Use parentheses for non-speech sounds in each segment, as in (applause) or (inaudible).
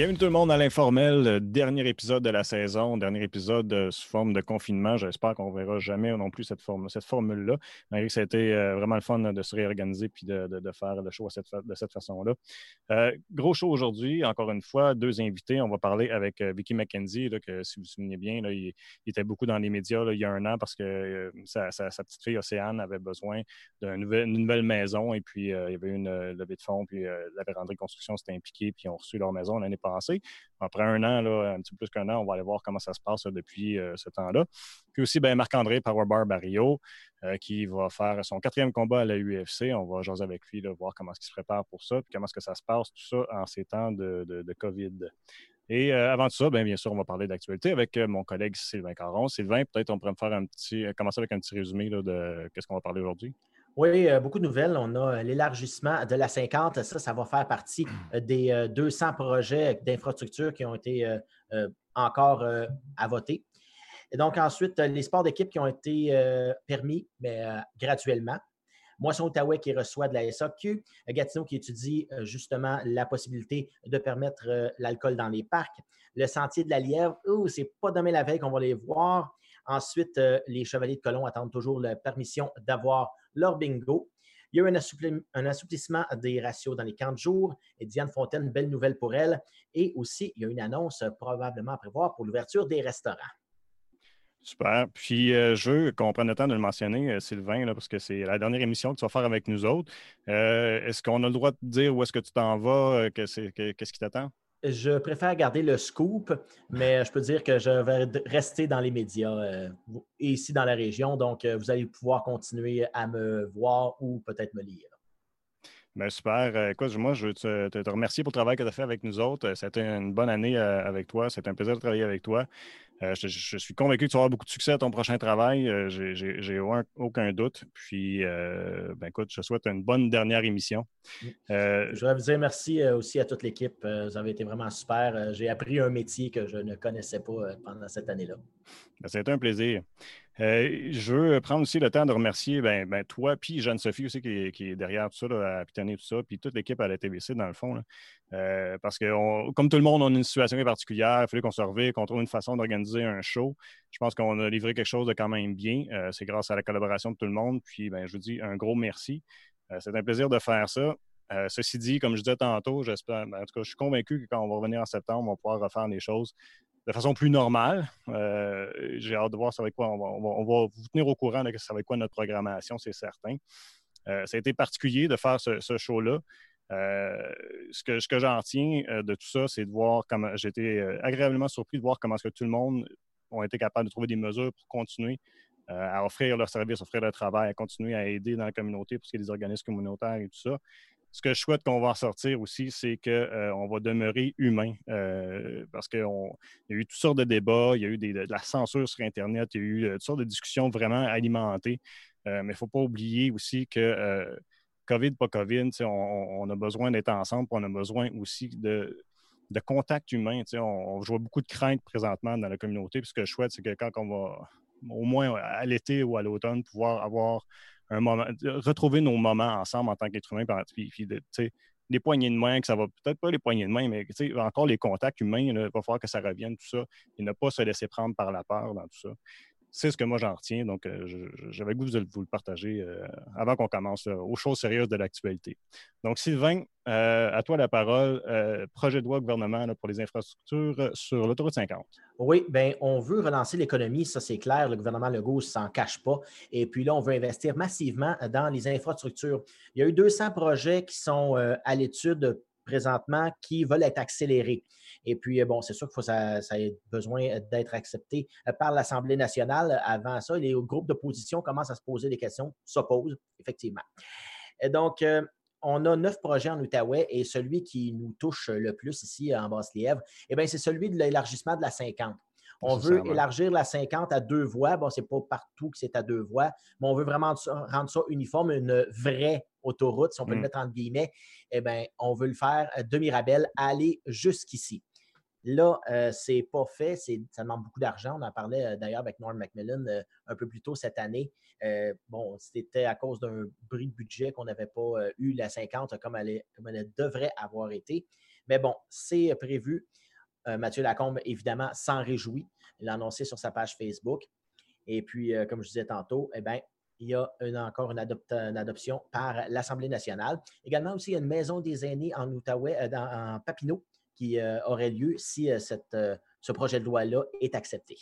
Bienvenue tout le monde à l'informel, dernier épisode de la saison, dernier épisode euh, sous forme de confinement. J'espère qu'on ne verra jamais non plus cette, forme, cette formule-là, malgré que ça a été euh, vraiment le fun de se réorganiser puis de, faire le show de cette façon-là. Euh, gros show aujourd'hui, encore une fois, deux invités. On va parler avec Vicky McKenzie, que si vous vous souvenez bien, il, était beaucoup dans les médias il y a un an parce que sa, petite fille Océane avait besoin d'une nouvelle, maison et puis il y avait une levée de fonds, puis la véranderie construction s'était impliquée, puis ils ont reçu leur maison l'année passée après un an, un petit peu plus qu'un an, on va aller voir comment ça se passe depuis euh, ce temps-là. Puis aussi, ben, Marc-André Powerbar Barrio, euh, qui va faire son quatrième combat à la UFC. On va jaser avec lui, voir comment est-ce se prépare pour ça, puis comment est-ce que ça se passe, tout ça, en ces temps de, COVID. Et euh, avant tout ça, bien, bien sûr, on va parler d'actualité avec mon collègue Sylvain Caron. Sylvain, peut-être on pourrait me faire un petit, commencer avec un petit résumé de qu'est-ce qu'on va parler aujourd'hui? Oui, euh, beaucoup de nouvelles. On a euh, l'élargissement de la 50. Ça, ça va faire partie (clears throat) euh, des 200 projets d'infrastructures qui ont été encore à voter. Et donc, ensuite, les sports d'équipe qui ont été permis, mais graduellement. Moisson-Outaouais qui reçoit de la SAQ, Gatineau qui étudie justement la possibilité de permettre l'alcool dans les parcs, le sentier de la Lièvre, oh, c'est pas demain la veille qu'on va les voir. Ensuite, les Chevaliers de Colomb attendent toujours la permission d'avoir leur bingo. Il y a eu un, assouplissement des ratios dans les 40 jours. Et Diane Fontaine, belle nouvelle pour elle. Et aussi, il y a une annonce probablement à prévoir pour l'ouverture des restaurants. Super. Puis, euh, je veux qu'on prenne le temps de le mentionner, euh, Sylvain, parce que c'est la dernière émission que tu vas faire avec nous autres. Euh, est-ce qu'on a le droit de dire où est-ce que tu t'en vas? Qu'est-ce qui t'attend? Je préfère garder le scoop, mais je peux dire que je vais rester dans les médias euh, ici dans la région. Donc, euh, vous allez pouvoir continuer à me voir ou peut-être me lire. Bien, super. Euh, écoute, moi, je veux te, remercier pour le travail que tu as fait avec nous autres. C'était une bonne année avec toi. C'était un plaisir de travailler avec toi. Euh, je, suis convaincu que tu auras beaucoup de succès à ton prochain travail. Euh, j'ai aucun doute. Puis, euh, ben, écoute, je souhaite une bonne dernière émission. Mm. je voudrais vous dire merci aussi à toute l'équipe. vous avez été vraiment super. J'ai appris un métier que je ne connaissais pas pendant cette année-là. Ben, été un plaisir. Je veux prendre aussi le temps de remercier ben, ben toi, puis Jeanne-Sophie aussi qui est, derrière tout ça, à pitonner tout ça, puis toute l'équipe à la TVC dans le fond. parce que, comme tout le monde, on a une situation particulière. Il fallait qu'on se revive, qu'on trouve une façon d'organiser un show. Je pense qu'on a livré quelque chose de quand même bien. Euh, c'est grâce à la collaboration de tout le monde. Puis, ben, je vous dis un gros merci. Euh, c'est un plaisir de faire ça. Euh, ceci dit, comme je disais tantôt, j'espère, ben, en tout cas, je suis convaincu que quand on va revenir en septembre, on va pouvoir refaire les choses de façon plus normale. J'ai hâte de voir ça va quoi. On va, vous tenir au courant de ça va être quoi notre programmation, c'est certain. ça a été particulier de faire ce show-là. Euh, ce que, ce j'en tiens euh, de tout ça, c'est de voir comment j'ai été euh, agréablement surpris de voir comment est-ce que tout le monde ont été capable de trouver des mesures pour continuer à offrir leur service, offrir leur travail, à continuer à aider dans la communauté pour ce qui est des organismes communautaires et tout ça. Ce que je souhaite qu'on va en sortir aussi, c'est qu'on va demeurer humain parce qu'il y a eu toutes sortes de débats, il y a eu de la censure sur Internet, il y a eu toutes sortes de discussions vraiment alimentées. mais il ne faut pas oublier aussi que COVID, pas COVID, on, a besoin d'être ensemble, on a besoin aussi de, contact humain. On, on voit beaucoup de craintes présentement dans la communauté. Puis ce que je souhaite, c'est que quand on va, au moins à l'été ou à l'automne, pouvoir avoir retrouver nos moments ensemble en tant qu'être humain, puis les poignées de main, que ça va peut-être pas les poignées de main, mais encore les contacts humains, il va falloir que ça revienne, tout ça, et ne pas se laisser prendre par la peur dans tout ça c'est ce que moi j'en retiens. Donc, euh, j'avais goût de vous le partager euh, avant qu'on commence aux choses sérieuses de l'actualité. Donc, Sylvain, euh, à toi la parole. projet de loi gouvernement pour les infrastructures sur l'autoroute 50. Oui, bien, on veut relancer l'économie, ça c'est clair. Le gouvernement Legault ne s'en cache pas. Et puis là, on veut investir massivement dans les infrastructures. Il y a eu 200 projets qui sont à l'étude présentement qui veulent être accélérés. Et puis, euh, bon, c'est sûr que ça, ça a besoin d'être accepté euh, par l'Assemblée nationale. Avant ça, les groupes d'opposition commencent à se poser des questions, s'opposent, effectivement. Et donc, euh, on a neuf projets en Outaouais et celui qui nous touche le plus ici en Basse-Lièvre, eh bien, c'est celui de l'élargissement de la 50. On veut élargir la 50 à deux voies. Bon, c'est pas partout que c'est à deux voies, mais on veut vraiment rendre ça uniforme, une vraie autoroute, si on peut le mm. mettre entre guillemets. Eh bien, on veut le faire de Mirabel, aller jusqu'ici. Là, euh, c'est pas fait, ça demande beaucoup d'argent. On en parlait euh, d'ailleurs avec Norm Macmillan euh, un peu plus tôt cette année. bon, c'était à cause d'un bris de budget qu'on n'avait pas eu la 50 comme elle, comme elle devrait avoir été. Mais bon, c'est prévu. Mathieu Lacombe, évidemment, s'en réjouit. Il l'a annoncé sur sa page Facebook. Et puis, comme je disais tantôt, eh bien, il y a encore une, adoption par l'Assemblée nationale. Également aussi, il y a une maison des aînés en Outaouais, en Papineau, qui aurait lieu si cette, ce projet de loi-là est accepté.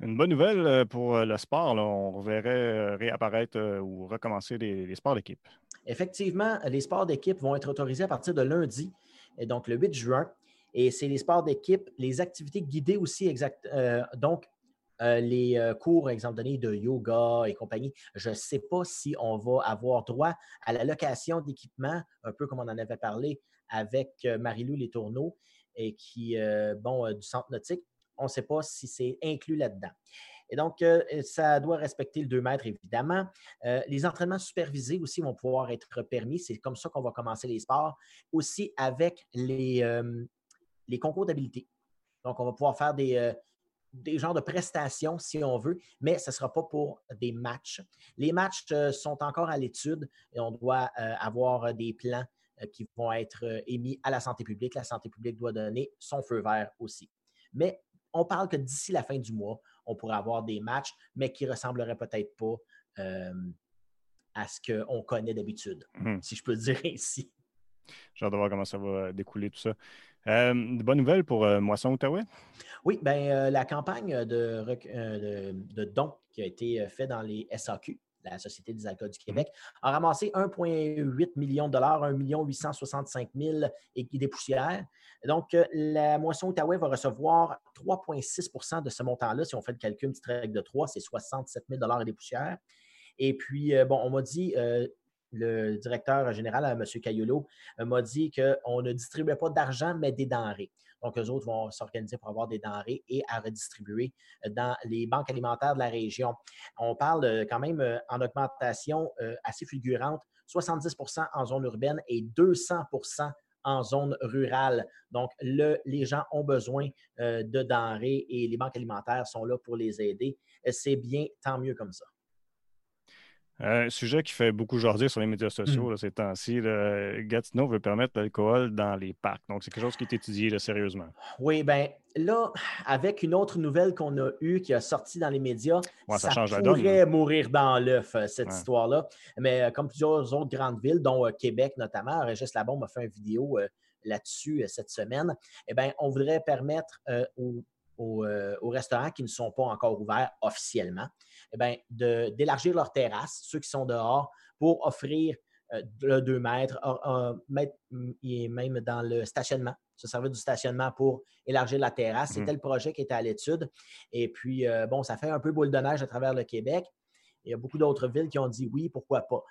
Une bonne nouvelle pour le sport. On verrait réapparaître ou recommencer les, sports d'équipe. Effectivement, les sports d'équipe vont être autorisés à partir de lundi, et donc le 8 juin. Et c'est les sports d'équipe, les activités guidées aussi, exact, donc les cours, exemple donné, de yoga et compagnie. Je ne sais pas si on va avoir droit à la location d'équipements, un peu comme on en avait parlé avec Marie-Lou Les Tourneaux, et qui, bon, du centre nautique. On ne sait pas si c'est inclus là-dedans. Et donc, ça doit respecter le 2 mètres, évidemment. les entraînements supervisés aussi vont pouvoir être permis. C'est comme ça qu'on va commencer les sports. Aussi avec les, les concours d'habileté. Donc, on va pouvoir faire des, des genres de prestations, si on veut, mais ce ne sera pas pour des matchs. Les matchs sont encore à l'étude et on doit avoir des plans qui vont être émis à la santé publique. La santé publique doit donner son feu vert aussi. Mais on parle que d'ici la fin du mois, on pourrait avoir des matchs, mais qui ne ressembleraient peut-être pas à ce qu'on connaît d'habitude, mmh. si je peux dire ainsi. J'ai hâte de voir comment ça va découler tout ça. Euh, de bonnes nouvelles pour euh, Moisson Outaouais? Oui, bien, euh, la campagne de, de, dons qui a été faite dans les SAQ, la Société des alcools du Québec, a ramassé 1,8 million de dollars, 1 865 000 et des poussières. Donc, la Moisson Outaouais va recevoir 3,6% de ce montant-là. Si on fait le calcul, une petite règle de 3, c'est 67 000 et des poussières. Et puis, bon, on m'a dit, le directeur général, M. Cayolo, m'a dit qu'on ne distribuait pas d'argent, mais des denrées. Donc, eux autres vont s'organiser pour avoir des denrées et à redistribuer dans les banques alimentaires de la région. On parle quand même en augmentation assez fulgurante, 70% en zone urbaine et 200% en zone rurale. Donc, les gens ont besoin de denrées et les banques alimentaires sont là pour les aider. C'est bien, tant mieux comme ça. Un sujet qui fait beaucoup jaser sur les médias sociaux mmh. ces temps-ci, Gatineau veut permettre l'alcool dans les parcs. Donc, c'est quelque chose qui est étudié sérieusement. Oui, bien là, avec une autre nouvelle qu'on a eue qui a sorti dans les médias, ça, pourrait mourir dans l'œuf, euh, cette histoire-là. Mais euh, comme plusieurs autres grandes villes, dont euh, Québec notamment, Régis Labombe a fait une vidéo là-dessus cette semaine, eh bien, on voudrait permettre aux aux, restaurants qui ne sont pas encore ouverts officiellement, eh d'élargir leurs terrasses, ceux qui sont dehors, pour offrir euh, le 2 mètres, et même dans le stationnement, se servir du stationnement pour élargir la terrasse. C'était mmh. le projet qui était à l'étude. Et puis, euh, bon, ça fait un peu boule de neige à travers le Québec. Il y a beaucoup d'autres villes qui ont dit oui, pourquoi pas.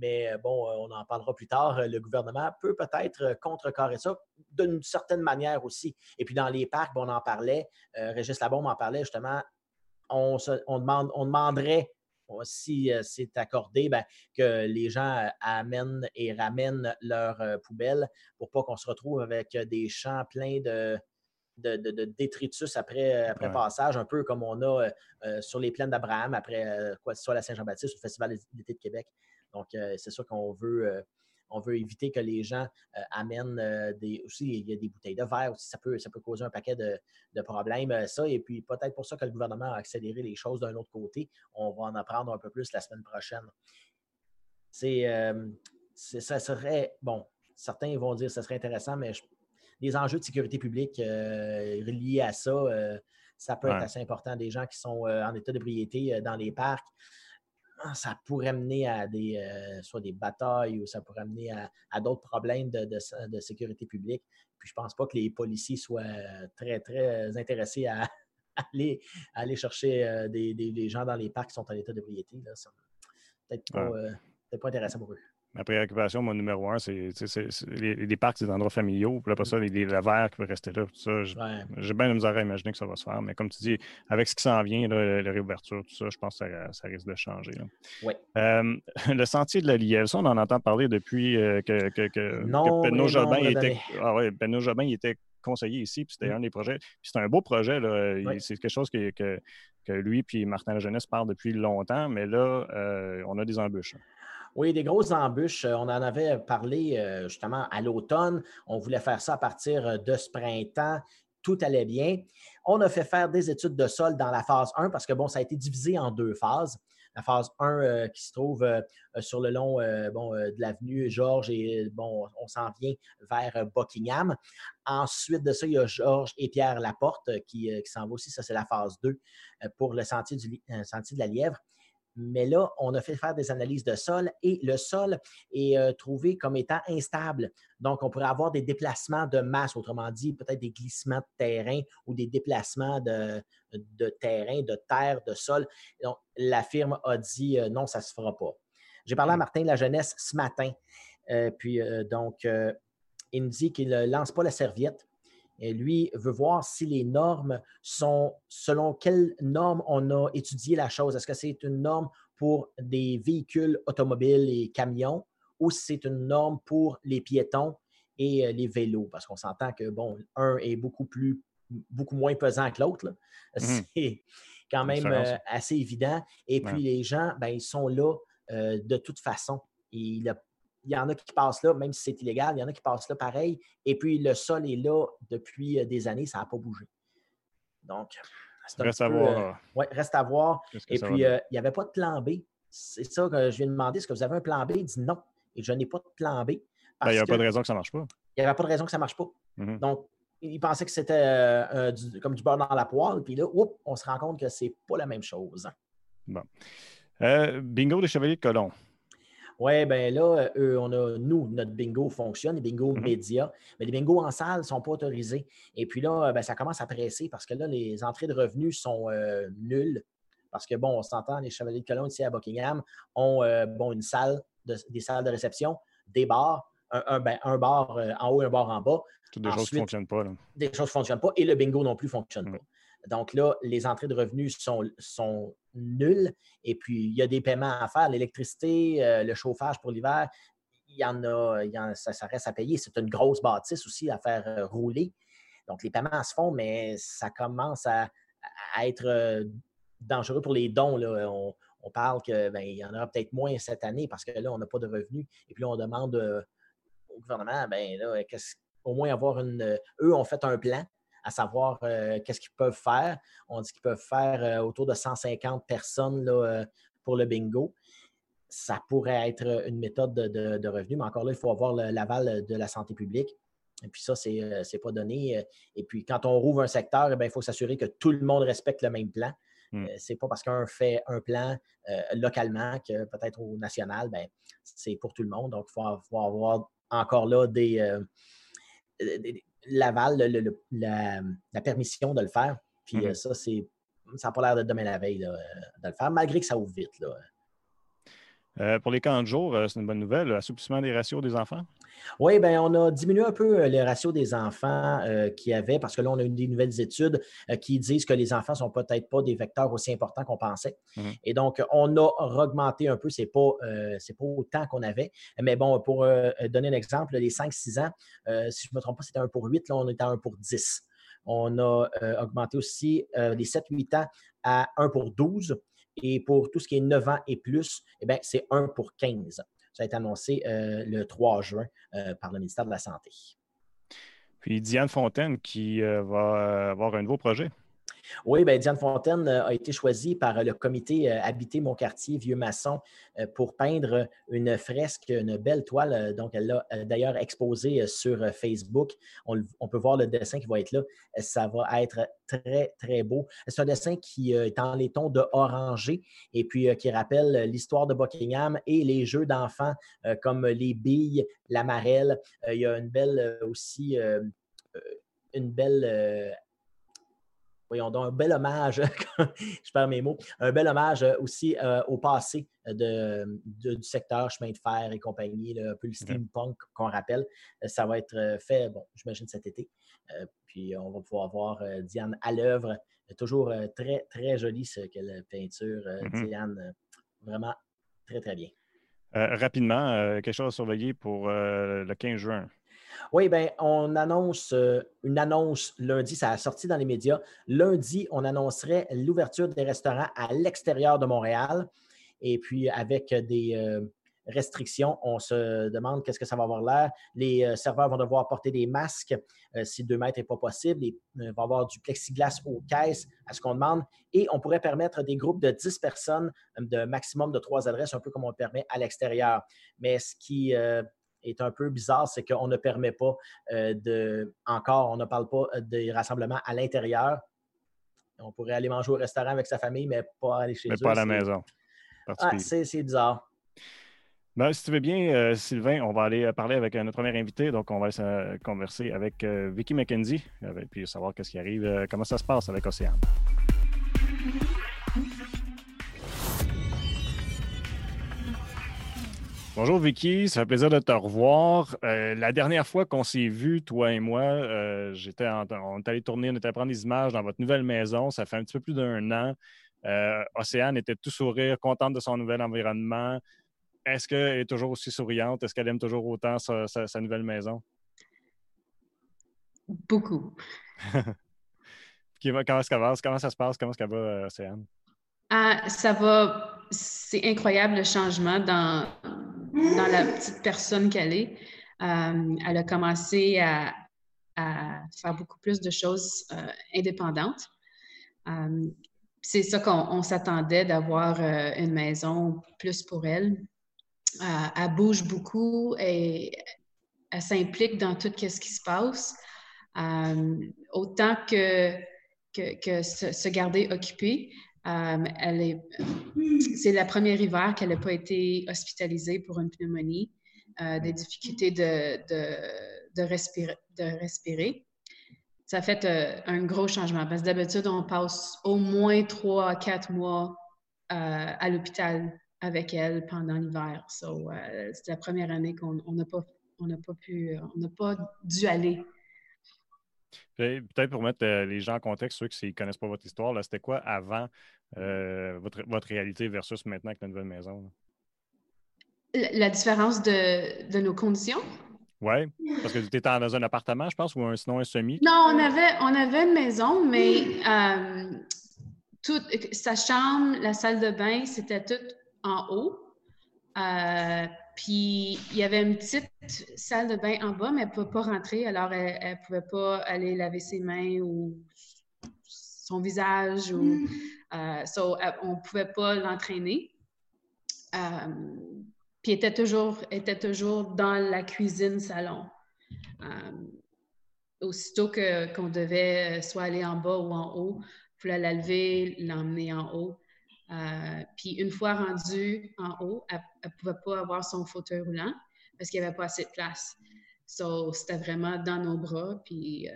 Mais euh, bon, on en parlera plus tard. Le gouvernement peut peut-être contrecarrer ça d'une certaine manière aussi. Et puis dans les parcs, on en parlait. Régis Labombe en parlait justement on, demande, on demanderait, si euh, c'est accordé, ben, que les gens euh, amènent et ramènent leurs euh, poubelles pour pas qu'on se retrouve avec des champs pleins de, de, détritus après, après passage, un peu comme on a sur les plaines d'Abraham après quoi, soit la Saint-Jean-Baptiste ou le Festival d'été de Québec. Donc, c'est sûr qu'on veut on veut éviter que les gens euh, amènent euh, des. Aussi, il y a des bouteilles de verre aussi, ça peut, ça peut causer un paquet de, problèmes. Euh, ça, et puis peut-être pour ça que le gouvernement a accéléré les choses d'un autre côté. On va en apprendre un peu plus la semaine prochaine. C'est. ça serait. Bon, certains vont dire que ce serait intéressant, mais les enjeux de sécurité publique reliés à ça, ça peut être assez important. Des gens qui sont en état d'ébriété dans les parcs, ça pourrait mener à des, euh, soit des batailles ou ça pourrait mener à, d'autres problèmes de, sécurité publique. Puis je ne pense pas que les policiers soient très, très intéressés à, (laughs) aller, aller chercher euh, des, gens dans les parcs qui sont en état d'ébriété. Peut-être pas, euh, peut pas intéressant pour eux. Ma préoccupation, mon numéro un, c'est les, parcs, c'est des endroits familiaux. Puis après ça, les, les verres qui peuvent rester là. J'ai bien de misère à imaginer que ça va se faire. Mais comme tu dis, avec ce qui s'en vient, la réouverture, tout ça, je pense que ça, risque de changer. Euh, (laughs) le sentier de la Lièvre, ça, on en entend parler depuis euh, que, que, que, Benoît Jobin était, ah ouais, Jobin était conseiller ici, puis c'était mm. un des projets. Puis c'est un beau projet. C'est quelque chose que, que, lui et Martin Jeunesse parlent depuis longtemps, mais là, euh, on a des embûches. Oui, des grosses embûches. On en avait parlé justement à l'automne. On voulait faire ça à partir de ce printemps. Tout allait bien. On a fait faire des études de sol dans la phase 1 parce que, bon, ça a été divisé en deux phases la phase 1 euh, qui se trouve euh, euh, sur le long de l'avenue Georges et bon, on s'en vient vers Buckingham. Ensuite de ça, il y a Georges et Pierre Laporte qui, s'en va aussi. Ça, c'est la phase 2 pour le sentier de la Lièvre. Mais là, on a fait faire des analyses de sol et le sol est euh, trouvé comme étant instable. Donc, on pourrait avoir des déplacements de masse, autrement dit, peut-être des glissements de terrain ou des déplacements de, terrain, de terre, de sol. Donc, la firme a dit euh, non, ça ne se fera pas. J'ai parlé à mmh. Martin de la jeunesse ce matin. Euh, puis, donc, il me dit qu'il ne lance pas la serviette. Et lui veut voir si les normes sont selon quelles normes on a étudié la chose. Est-ce que c'est une norme pour des véhicules automobiles et camions ou si c'est une norme pour les piétons et euh, les vélos? Parce qu'on s'entend que, bon, un est beaucoup plus beaucoup moins pesant que l'autre. Mmh (laughs) c'est quand même euh, assez évident. Et puis, les gens, ben, ils sont là euh, de toute façon. Il a il y en a qui passent là, même si c'est illégal, il y en a qui passent là pareil. Et puis, le sol est là depuis euh, des années, ça n'a pas bougé. Donc, reste, à voir. Euh, ouais, reste à voir. Et puis, euh, il n'y avait pas de plan B. C'est ça que je viens de demander. Est-ce que vous avez un plan B? Il dit non. Et je n'ai pas de plan B. Ben, il n'y a pas de raison que ça ne marche pas. Il n'y avait pas de raison que ça ne marche pas. Donc, il pensait que c'était comme du beurre dans la poêle. Puis là, on se rend compte que ce n'est pas la même chose. Bon. bingo des Chevaliers de Colomb. Oui, bien là, eux, on a, nous, notre bingo fonctionne, les bingos mmh médias, mais les bingos en salle ne sont pas autorisés. Et puis là, ben, ça commence à presser parce que là, les entrées de revenus sont euh, nulles. Parce que, bon, on s'entend, les Chevaliers de Colomb ici à Buckingham ont euh, bon, une salle, des salles de réception, des bars, un, ben, bar euh, en haut et un bar en bas. Toutes des choses qui ne fonctionnent pas. Des choses ne fonctionnent pas et le bingo non plus ne fonctionne mmh. pas. Donc là, les entrées de revenus sont, nulles. Et puis, il y a des paiements à faire. L'électricité, euh, le chauffage pour l'hiver, il y en a, ça, reste à payer. C'est une grosse bâtisse aussi à faire euh, rouler. Donc, les paiements se font, mais ça commence à, être euh, dangereux pour les dons. On, parle qu'il ben, y en aura peut-être moins cette année parce que là, on n'a pas de revenus. Et puis là, on demande au gouvernement, ben au moins avoir une. Eux ont fait un plan à savoir euh, qu'est-ce qu'ils peuvent faire. On dit qu'ils peuvent faire euh, autour de 150 personnes là, euh, pour le bingo. Ça pourrait être une méthode de, de, revenu, mais encore là, il faut avoir l'aval de la santé publique. Et puis ça, ce n'est pas donné. Et puis quand on rouvre un secteur, eh il faut s'assurer que tout le monde respecte le même plan. Hmm. Ce n'est pas parce qu'un fait un plan localement que peut-être au national, ben, c'est pour tout le monde. Donc, il faut, avoir encore là des, l'aval, la, permission de le faire. Puis euh, mmh ça, c'est ça n'a pas l'air de demain la veille euh, de le faire, malgré que ça ouvre vite. Euh, pour les camps de jour, c'est une bonne nouvelle, l'assouplissement des ratios des enfants? Oui, bien, on a diminué un peu les ratios des enfants qu'il y avait parce que là, on a eu des nouvelles études qui disent que les enfants ne sont peut-être pas des vecteurs aussi importants qu'on pensait. Mmh Et donc, on a augmenté un peu, ce n'est pas, pas autant qu'on avait. Mais bon, pour donner un exemple, les 5-6 ans, si je ne me trompe pas, c'était 1 pour 8, là, on est à 1 pour 10. On a augmenté aussi les 7-8 ans à 1 pour 12. Et pour tout ce qui est 9 ans et plus, eh c'est 1 pour 15. Ça a été annoncé euh, le 3 juin euh, par le ministère de la Santé. Puis Diane Fontaine qui euh, va avoir un nouveau projet. Oui, bien, Diane Fontaine euh, a été choisie par le comité euh, Habiter mon quartier Vieux-Maçon euh, pour peindre une fresque, une belle toile. Donc, elle l'a d'ailleurs exposée sur Facebook. On, peut voir le dessin qui va être là. Ça va être très, très beau. C'est un dessin qui est en les tons de orangé et puis qui rappelle l'histoire de Buckingham et les jeux d'enfants comme les billes, la marelle. Il y a une belle aussi une belle voyons donc, un bel hommage, (laughs) je perds mes mots, un bel hommage euh, aussi euh, au passé euh, de, du secteur chemin de fer et compagnie, un peu le steampunk qu'on rappelle. Ça va être fait, bon, j'imagine cet été. puis on va pouvoir voir Diane à l'œuvre. Toujours très, très jolie ce qu'elle peinture. Mm-hmm. Diane, vraiment très, très bien. rapidement, quelque chose à surveiller pour le 15 juin. Oui, bien, on annonce euh, une annonce lundi, ça a sorti dans les médias. Lundi, on annoncerait l'ouverture des restaurants à l'extérieur de Montréal et puis avec des, euh, restrictions. On se demande qu'est-ce que ça va avoir l'air. Les euh, serveurs vont devoir porter des masques si deux mètres n'est pas possible. Il va y avoir du plexiglas aux caisses, à ce qu'on demande. Et on pourrait permettre des groupes de 10 personnes de maximum de trois adresses, un peu comme on le permet à l'extérieur. Mais ce qui est un peu bizarre, c'est qu'on ne permet pas de, encore, on ne parle pas des rassemblements à l'intérieur. On pourrait aller manger au restaurant avec sa famille, mais pas aller chez mais pas à la maison. Ah, c'est bizarre. Ben, si tu veux bien, euh, Sylvain, on va aller euh, parler avec euh, notre premier invité. Donc, on va converser avec Vicky McKenzie, puis savoir qu'est-ce qui arrive, comment ça se passe avec Océane. Bonjour Vicky, ça fait plaisir de te revoir. la dernière fois qu'on s'est vu, toi et moi, j'étais on est allé tourner, on était allé prendre des images dans votre nouvelle maison. Ça fait un petit peu plus d'un an. Océane était tout sourire, contente de son nouvel environnement. Est-ce qu'elle est toujours aussi souriante? Est-ce qu'elle aime toujours autant sa, nouvelle maison? Beaucoup. (laughs) comment, ça va? Comment ça se passe? Comment est-ce qu'elle va, Océane? Ah, ça va. C'est incroyable le changement dans, dans la petite personne qu'elle est. Euh, elle a commencé à, faire beaucoup plus de choses euh, indépendantes. Euh, c'est ça qu'on s'attendait d'avoir une maison plus pour elle. elle bouge beaucoup et elle s'implique dans tout ce qui se passe. autant que, que, se, garder occupée, euh, c'est la première hiver qu'elle n'a pas été hospitalisée pour une pneumonie, euh, des difficultés de, respirer. Ça a fait euh, un gros changement parce que d'habitude, on passe au moins trois à quatre mois à l'hôpital avec elle pendant l'hiver. So, c'est la première année qu'on n'a pas, n'a pas dû aller Peut-être pour mettre les gens en contexte, ceux qui ne connaissent pas votre histoire, c'était quoi avant euh, votre, votre, réalité versus maintenant avec la nouvelle maison? La, différence de, de, nos conditions? Oui, parce que tu étais dans un appartement, je pense, ou un, sinon un semi? Non, on avait, on avait une maison, mais euh, toute, sa chambre, la salle de bain, c'était tout en haut. Euh, puis il y avait une petite salle de bain en bas, mais elle ne pouvait pas rentrer, alors elle ne pouvait pas aller laver ses mains ou son visage. Ou, mm. euh, on ne pouvait pas l'entraîner. Euh, puis elle était toujours, était toujours dans la cuisine-salon. Euh, aussitôt qu'on devait soit aller en bas ou en haut, il fallait la lever, l'emmener en haut. Puis une fois rendue en haut, elle ne pouvait pas avoir son fauteuil roulant parce qu'il n'y avait pas assez de place. So, c'était vraiment dans nos bras, puis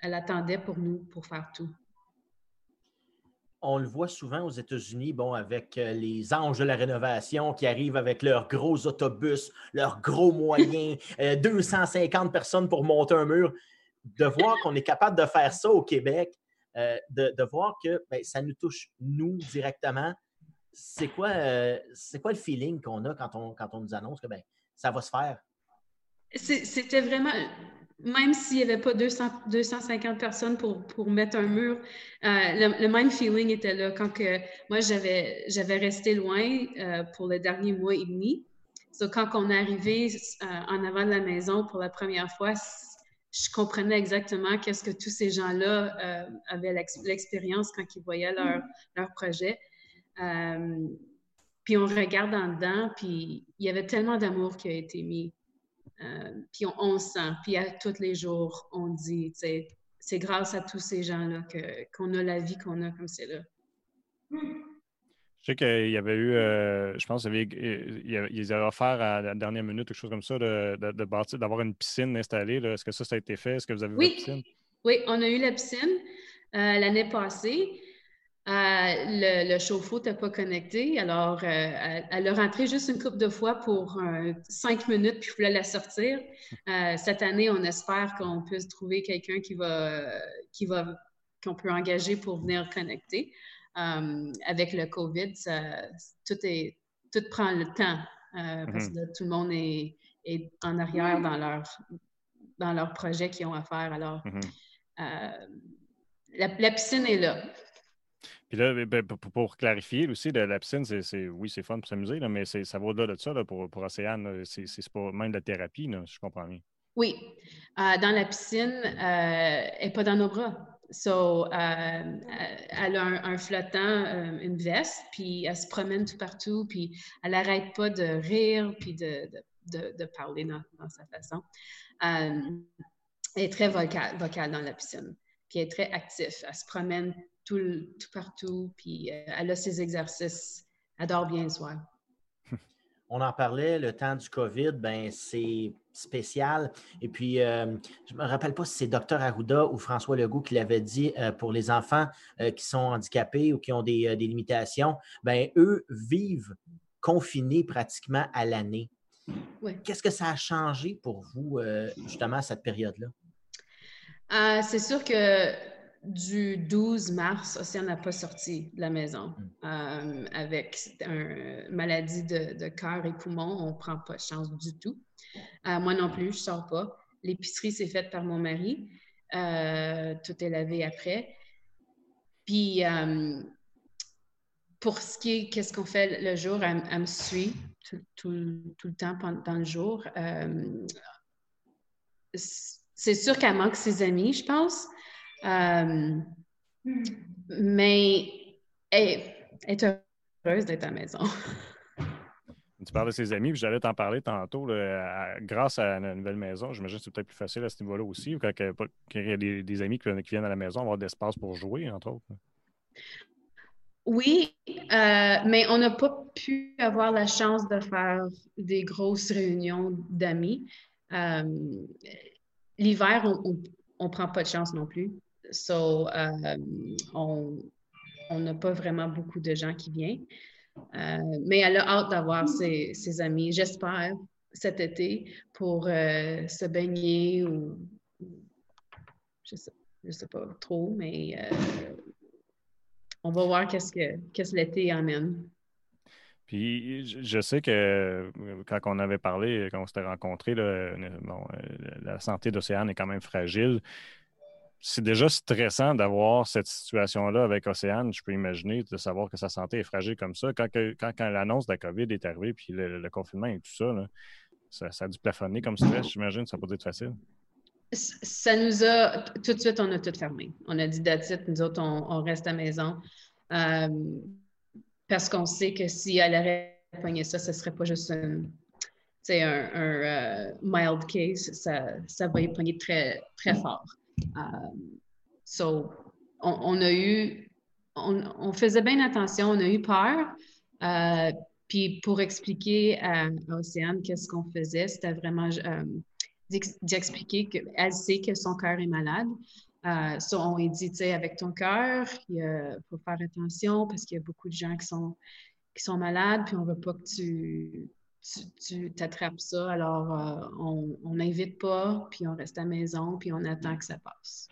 elle attendait pour nous pour faire tout on le voit souvent aux États-Unis, bon, avec euh, les anges de la rénovation qui arrivent avec leurs gros autobus, leurs gros moyens, 250 (laughs) euh, personnes pour monter un mur. De voir qu'on est capable de faire ça au Québec, euh, de, voir que ben, ça nous touche, nous, directement. C'est quoi, c'est quoi le feeling qu'on a quand on, quand on nous annonce que ben, ça va se faire? C'était vraiment même s'il n'y avait pas 200, 250 personnes pour, pour mettre un mur, euh, le, même feeling était là. Quand que, moi, j'avais, resté loin euh, pour le dernier mois et demi. Donc, quand on est arrivé euh, en avant de la maison pour la première fois, je comprenais exactement qu'est-ce que tous ces gens-là avaient l'expérience quand ils voyaient leur, leur projet. puis on regarde en dedans, puis il y avait tellement d'amour qui a été mis euh, puis on, sent, puis à tous les jours, on dit, c'est grâce à tous ces gens-là qu'on a la vie qu'on a comme c'est là. Je sais qu'il y avait eu, euh, je pense qu'ils avaient offert à la dernière minute, quelque chose comme ça, de, de, d'avoir une piscine installée. Est-ce que ça, ça a été fait? Est-ce que vous avez oui. la piscine? Oui, on a eu la piscine euh, l'année passée. Euh, le, chauffe-eau n'était pas connecté, alors euh, elle, a rentré juste une couple de fois pour euh, cinq minutes, puis je voulais la sortir. cette année, on espère qu'on puisse trouver quelqu'un qui va, qui va, qu'on peut engager pour venir connecter. Avec le COVID, tout, est, tout prend le temps parce mm-hmm. que tout le monde est, est, en arrière dans leur, dans leur projet qu'ils ont à faire. Alors, mm-hmm. la piscine est là. Puis là, ben, pour, clarifier aussi, la, piscine, c'est, oui, c'est fun pour s'amuser, mais ça va au-delà de ça pour, pour Océane. C'est, pas même de la thérapie, je comprends bien. Oui. Euh, dans la piscine, elle n'est pas dans nos bras. So, euh, elle a un, flottant, euh, une veste, puis elle se promène tout partout, puis elle n'arrête pas de rire, puis de, de, de, parler dans, dans, sa façon. elle est très vocale, vocale dans la piscine, puis elle est très active. Elle se promène tout, tout partout, puis elle a ses exercices. Elle adore bien le soir. On en parlait, le temps du COVID, ben c'est spécial. Et puis, euh, je ne me rappelle pas si c'est Dr Arruda ou François Legault qui l'avait dit euh, pour les enfants euh, qui sont handicapés ou qui ont des, limitations, ben eux vivent confinés pratiquement à l'année. Qu'est-ce que ça a changé pour vous, justement, à cette période-là? c'est sûr que du 12 mars, Océane n'a pas sorti de la maison. Hmm. Euh, avec une maladie de, cœur et poumon, on ne prend pas de chance du tout. Euh, moi non plus, je ne sors pas. L'épicerie, c'est faite par mon mari. Euh, tout est lavé après. Puis, pour ce qui est, qu'est-ce qu'on fait le jour, elle, me suit tout, le temps pendant, le jour. c'est sûr qu'elle manque ses amis, je pense. Euh, mais elle, est heureuse d'être à la maison. (laughs) Tu parles de ses amis, puis j'allais t'en parler tantôt. grâce à la nouvelle maison, j'imagine que c'est peut-être plus facile à ce niveau-là aussi. Quand, il y a des, amis qui, viennent à la maison, avoir d'espace pour jouer, entre autres. Oui, euh, mais on n'a pas pu avoir la chance de faire des grosses réunions d'amis. Euh, l'hiver, on ne prend pas de chance non plus. So, euh, on n'a pas vraiment beaucoup de gens qui viennent. Euh, mais elle a hâte d'avoir ses, amis, j'espère, cet été pour euh, se baigner ou je sais, sais pas trop, mais on va voir qu'est-ce que, qu'est-ce l'été amène. Puis je sais que quand on avait parlé, quand on s'était rencontrés, la santé d'Océane est quand même fragile c'est déjà stressant d'avoir cette situation-là avec Océane. Je peux imaginer de savoir que sa santé est fragile comme ça. Quand, quand, l'annonce de la COVID est arrivée, puis le, confinement et tout ça, ça, a dû plafonner comme stress, j'imagine. Ça peut être facile. Ça nous a. Tout de suite, on a tout fermé. On a dit d'attitude, nous autres, on, reste à la maison. Euh, parce qu'on sait que si elle aurait pogné ça, ce ne serait pas juste un, un euh, mild case. Ça, ça va y pogner très, très fort. Um, so, on, a eu, on, faisait bien attention, on a eu peur. Euh, puis pour expliquer à, Océane qu'est-ce qu'on faisait, c'était vraiment euh, d'expliquer qu'elle sait que son cœur est malade. On lui dit, tu sais, avec ton cœur, il faut faire attention parce qu'il y a beaucoup de gens qui sont, qui sont malades, puis on ne veut pas que tu tu t'attrapes ça. Alors, euh, on n'invite pas, puis on reste à la maison, puis on attend que ça passe.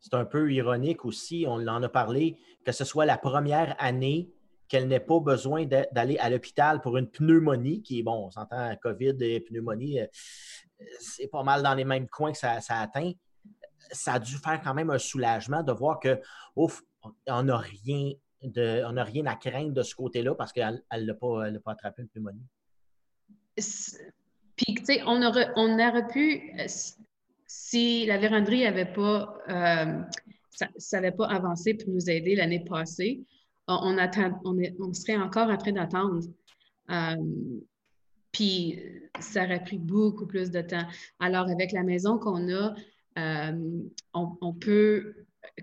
C'est un peu ironique aussi, on en a parlé, que ce soit la première année qu'elle n'ait pas besoin d'aller à l'hôpital pour une pneumonie, qui est, bon, on s'entend, COVID et pneumonie, euh, c'est pas mal dans les mêmes coins que ça, atteint. Ça a dû faire quand même un soulagement de voir que, ouf, on n'a rien, rien à craindre de ce côté-là parce qu'elle n'a pas, pas attrapé une pneumonie. Puis, tu sais, on aurait, on aurait pu, si la véranderie n'avait pas, euh, pas avancé pour nous aider l'année passée, on, serait encore en train d'attendre. Euh, puis, ça aurait pris beaucoup plus de temps. Alors, avec la maison qu'on a, euh, on, peut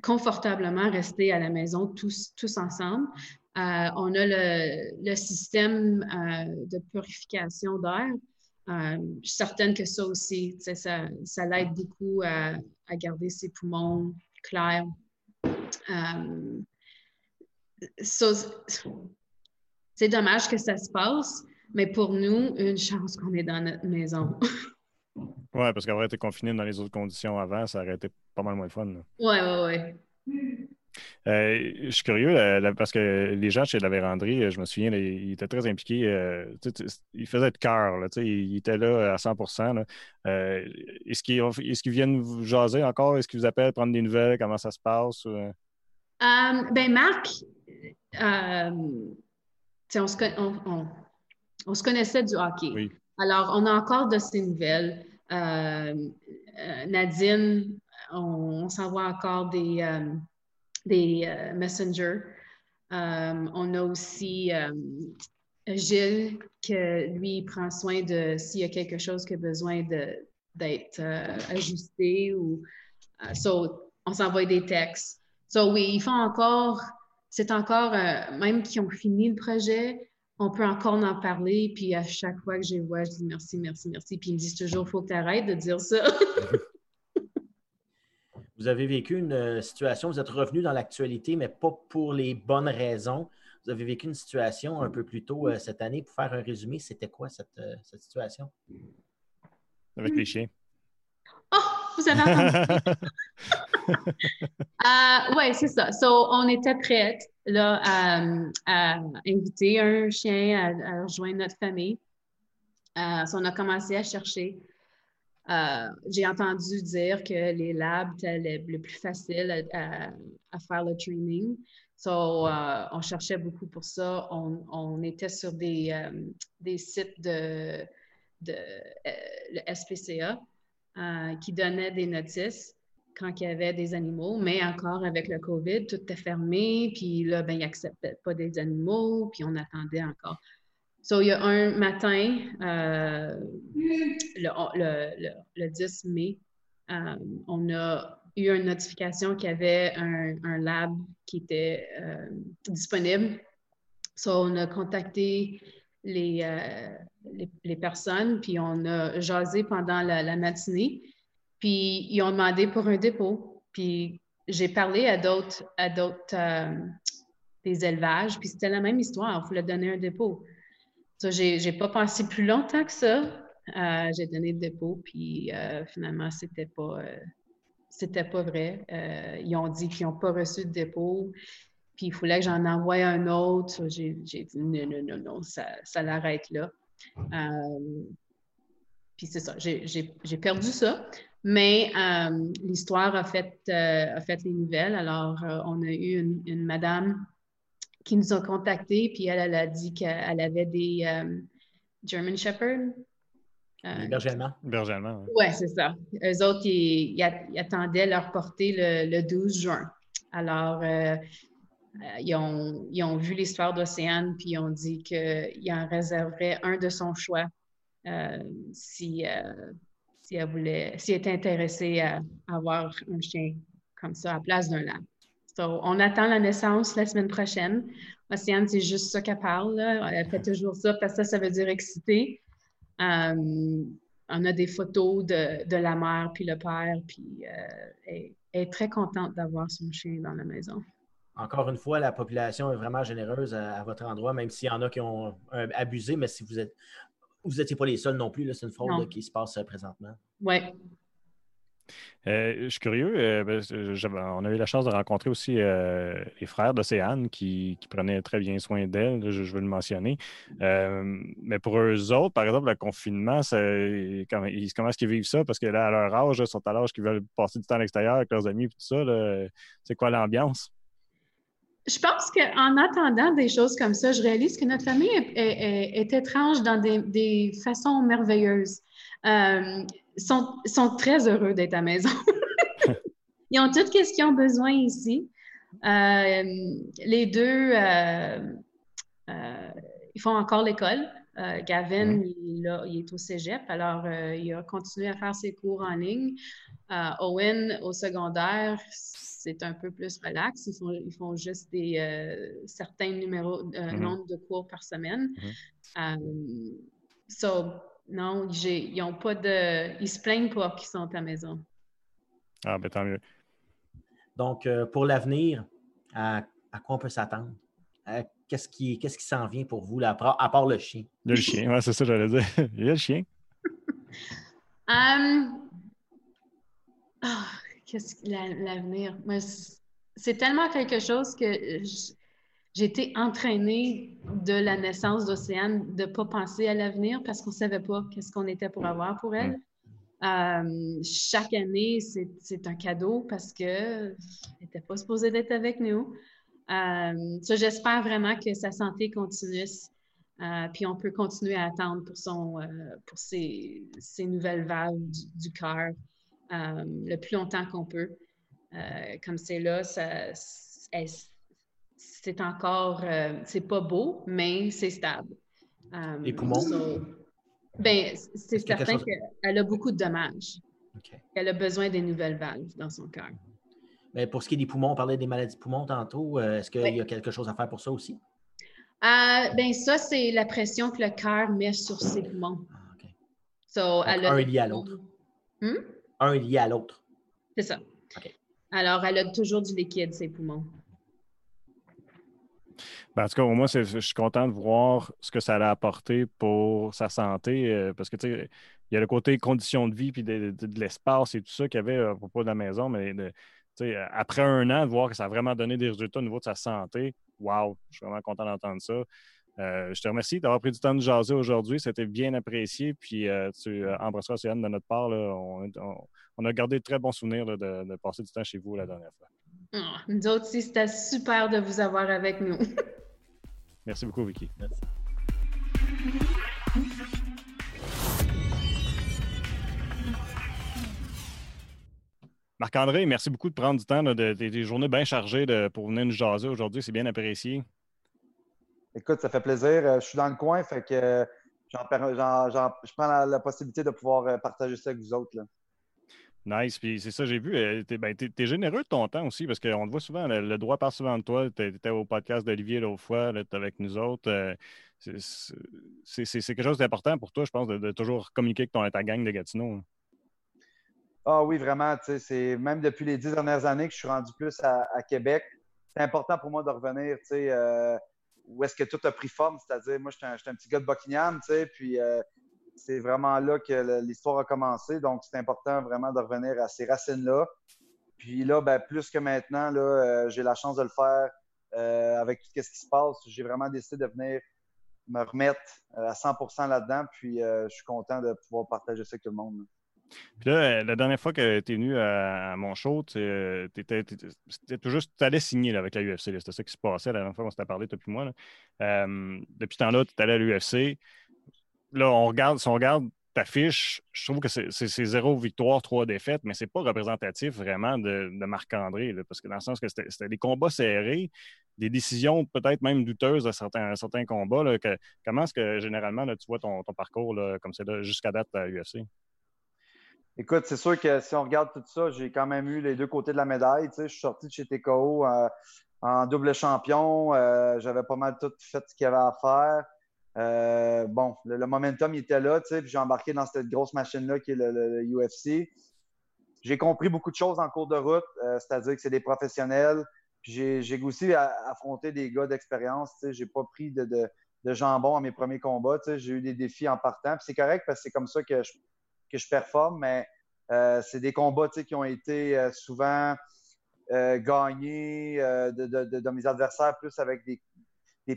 confortablement rester à la maison tous ensemble. Euh, on a le, système euh, de purification d'air. Euh, je suis certaine que ça aussi, ça, ça l'aide beaucoup à, garder ses poumons clairs. c'est dommage que ça se passe, mais pour nous, une chance qu'on est dans notre maison. (laughs) oui, parce qu'avoir été confiné dans les autres conditions avant, ça aurait été pas mal moins fun. Oui, oui, oui. Euh, je suis curieux parce que les gens chez la véranderie, je me souviens, ils étaient très impliqués. Euh, ils faisaient de cœur. Ils étaient là à 100% euh, Est-ce qu'ils viennent vous jaser encore? Est-ce qu'ils vous appellent prendre des nouvelles? Comment ça se passe? ben Marc, on se, on, se, connaissait du hockey. Alors, on a encore de ces nouvelles. Nadine, on, s'envoie encore des, des messengers. on a aussi Gilles, que lui, prend soin de s'il y a quelque chose qui a besoin d'être euh, ajusté ou. Euh, on s'envoie des textes. So, oui, ils font encore. C'est encore, euh, même qu'ils ont fini le projet, on peut encore en parler. Puis à chaque fois que je les vois, je dis merci, merci, merci. Puis ils me disent toujours, il faut que tu arrêtes de dire ça. (laughs) vous avez vécu une situation, vous êtes revenu dans l'actualité, mais pas pour les bonnes raisons. Vous avez vécu une situation un peu plus tôt euh, cette année. Pour faire un résumé, c'était quoi cette, euh, situation? Avec les chiens. Oh, vous avez entendu? (laughs) Euh, oui, c'est ça. So, on était prête là, à, inviter un chien à, rejoindre notre famille. on a commencé à chercher. J'ai entendu dire que les labs étaient le, plus facile à, faire le training. So, euh, on cherchait beaucoup pour ça. On, était sur des, euh, sites de, de euh, SPCA qui donnaient des notices quand il y avait des animaux, mais encore avec le COVID, tout était fermé, puis là, ben, ils n'acceptaient pas des animaux, puis on attendait encore. So, il y a un matin, le, 10 mai, on a eu une notification qu'il y avait un, lab qui était euh, disponible. So, on a contacté les, euh, les, personnes, puis on a jasé pendant la, matinée. Puis ils ont demandé pour un dépôt. Puis j'ai parlé à d'autres, à d'autres euh, des élevages, puis c'était la même histoire. Il fallait donner un dépôt. J'ai, pas pensé plus longtemps que ça. j'ai donné le dépôt, puis finalement, c'était pas c'était pas vrai. Euh, ils ont dit qu'ils n'ont pas reçu de dépôt, puis il fallait que j'en envoie un autre. J'ai dit non, non, non, non, ça, ça l'arrête là. Euh, puis c'est ça, j'ai perdu ça. Mais euh, l'histoire a fait, a fait les nouvelles. Alors, on a eu une, madame qui nous a contactés, puis elle, elle a dit qu'elle avait des German Shepherd, euh. Bergèlement, oui. Ouais, c'est ça. Eux autres, ils, attendaient leur portée le, 12 juin. Alors, euh, euh, ils, ont, vu l'histoire d'Océane, puis ils ont dit qu'ils en réserveraient un de son choix si, si, elle voulait, si elle était intéressée à avoir un chien comme ça à place d'un lab. On attend la naissance la semaine prochaine. Océane, c'est juste ça qu'elle parle. Elle fait toujours ça parce que ça, ça veut dire excité. Euh, on a des photos de, la mère puis le père, puis euh, elle, est très contente d'avoir son chien dans la maison. Encore une fois, la population est vraiment généreuse à, votre endroit, même s'il y en a qui ont abusé, mais si vous êtes vous n'étiez pas les seuls non plus, c'est une fraude qui se passe euh, présentement. Oui, euh, je suis curieux. Euh, ben, on a eu la chance de rencontrer aussi euh, les frères d'Océane qui, prenaient très bien soin d'elle. Je, veux le mentionner. mais pour eux autres, par exemple, le confinement, comment, est-ce qu'ils vivent ça? Parce que là, à leur âge, ils sont à l'âge qu'ils veulent passer du temps à l'extérieur avec leurs amis et tout ça. C'est quoi l'ambiance? Je pense qu'en attendant des choses comme ça, je réalise que notre famille est, étrange dans des, façons merveilleuses sont, sont très heureux d'être à la maison. (laughs) ils ont toutes ce qu'ils ont besoin ici. Euh, les deux, euh, euh, ils font encore l'école. Gavin, il, il, est au cégep, alors il a continué à faire ses cours en ligne. Owen, au secondaire, c'est un peu plus relax. Ils font, ils font juste des certains numéros, mm-hmm. nombres de cours par semaine. Mm so, non, ils ont pas de. Ils se plaignent pas qu'ils sont à la maison. Ah, ben tant mieux. Donc, euh, pour l'avenir, à, quoi on peut s'attendre? Qu'est-ce qui qu'est-ce qui s'en vient pour vous, là, à, part, le chien? Le chien, oui, c'est ça que j'allais dire. (laughs) Il y a le chien. (laughs) Um, qu'est-ce que l'avenir? C'est tellement quelque chose que j'ai été entraînée de la naissance d'Océane de ne pas penser à l'avenir parce qu'on ne savait pas qu'est-ce qu'on était pour avoir pour elle. chaque année, c'est un cadeau parce qu'elle n'était pas supposée d'être avec nous. ça, j'espère vraiment que sa santé continue. puis on peut continuer à attendre pour, son, pour ses, nouvelles valves du, cœur le plus longtemps qu'on peut. comme c'est là, ça, c'est encore, c'est pas beau, mais c'est stable. Les poumons? ben, c'est certain qu'elle a beaucoup de dommages. Elle a besoin des nouvelles valves dans son cœur. Mais pour ce qui est des poumons, on parlait des maladies de poumons tantôt. Euh, est-ce qu'il y a quelque chose à faire pour ça aussi? Euh, ben ça, c'est la pression que le cœur met sur ses poumons. Ah, un est lié à l'autre. Hmm? Un est lié à l'autre. C'est ça. Alors, elle a toujours du liquide, ses poumons. Ben, en tout cas, au moins, je suis content de voir ce que ça a apporté pour sa santé, euh, parce que, tu sais, il y a le côté conditions de vie puis de, l'espace et tout ça qu'il y avait à propos de la maison, mais après un an, de voir que ça a vraiment donné des résultats au niveau de sa santé, wow, je suis vraiment content d'entendre ça. Euh, je te remercie d'avoir pris du temps de jaser aujourd'hui. C'était bien apprécié. Puis euh, tu embrasseras Céline de notre part. On, a gardé de très bons souvenirs de, de, passer du temps chez vous la dernière fois. Ah, nous autres aussi, c'était super de vous avoir avec nous. (laughs) Merci beaucoup, Vicky. Merci. Marc-André, merci beaucoup de prendre du temps de, des journées bien chargées pour venir nous jaser aujourd'hui. C'est bien apprécié. Écoute, ça fait plaisir. Euh, je suis dans le coin, fait que euh, je prends la, possibilité de pouvoir euh, partager ça avec vous autres. Nice. Puis c'est ça, j'ai vu. Tu es, ben, généreux de ton temps aussi parce qu'on te voit souvent, le, droit part souvent de toi. Tu étais au podcast d'Olivier l'autre fois, tu avec nous autres. c'est quelque chose d'important pour toi, je pense, de, toujours communiquer avec ton, ta gang de Gatineau. Ah oui, vraiment. C'est même depuis les dix dernières années que je suis rendu plus à, Québec. C'est important pour moi de revenir, tu sais, euh, où est-ce que tout a pris forme. C'est-à-dire, moi, j'étais un, un, petit gars de Buckingham, tu sais, puis euh, c'est vraiment là que l'histoire a commencé. Donc, c'est important vraiment de revenir à ces racines-là. Puis là, ben, plus que maintenant, là, euh, j'ai la chance de le faire avec tout ce qui se passe. J'ai vraiment décidé de venir me remettre à 100% là-dedans. Puis, je suis content de pouvoir partager ça avec tout le monde. Puis là, euh, la dernière fois que tu es venu à, mon show, tu allais signer avec la UFC. C'était ça qui se passait la dernière fois qu'on s'était parlé, toi et moi. Euh, depuis ce temps-là, tu es allé à l'UFC. Là, on regarde, si on regarde ta fiche, je trouve que c'est zéro victoire, trois défaites, mais c'est pas représentatif vraiment de, Marc-André, parce que dans le sens que c'était des combats serrés, des décisions peut-être même douteuses à certains, combats. comment est-ce que généralement tu vois ton, parcours comme c'est jusqu'à date à l'UFC? Écoute, c'est sûr que si on regarde tout ça, j'ai quand même eu les deux côtés de la médaille. je suis sorti de chez TKO euh, en double champion. Euh, j'avais pas mal tout fait ce qu'il y avait à faire. Euh, bon, le, momentum il était là, puis j'ai embarqué dans cette grosse machine-là qui est le, UFC. J'ai compris beaucoup de choses en cours de route, c'est-à-dire que c'est des professionnels. J'ai aussi affronté des gars d'expérience. J'ai pas pris de, jambon à mes premiers combats. J'ai eu des défis en partant. C'est correct parce que c'est comme ça que je, que je performe, mais euh, c'est des combats qui ont été euh, souvent euh, gagnés de, mes adversaires, plus avec des,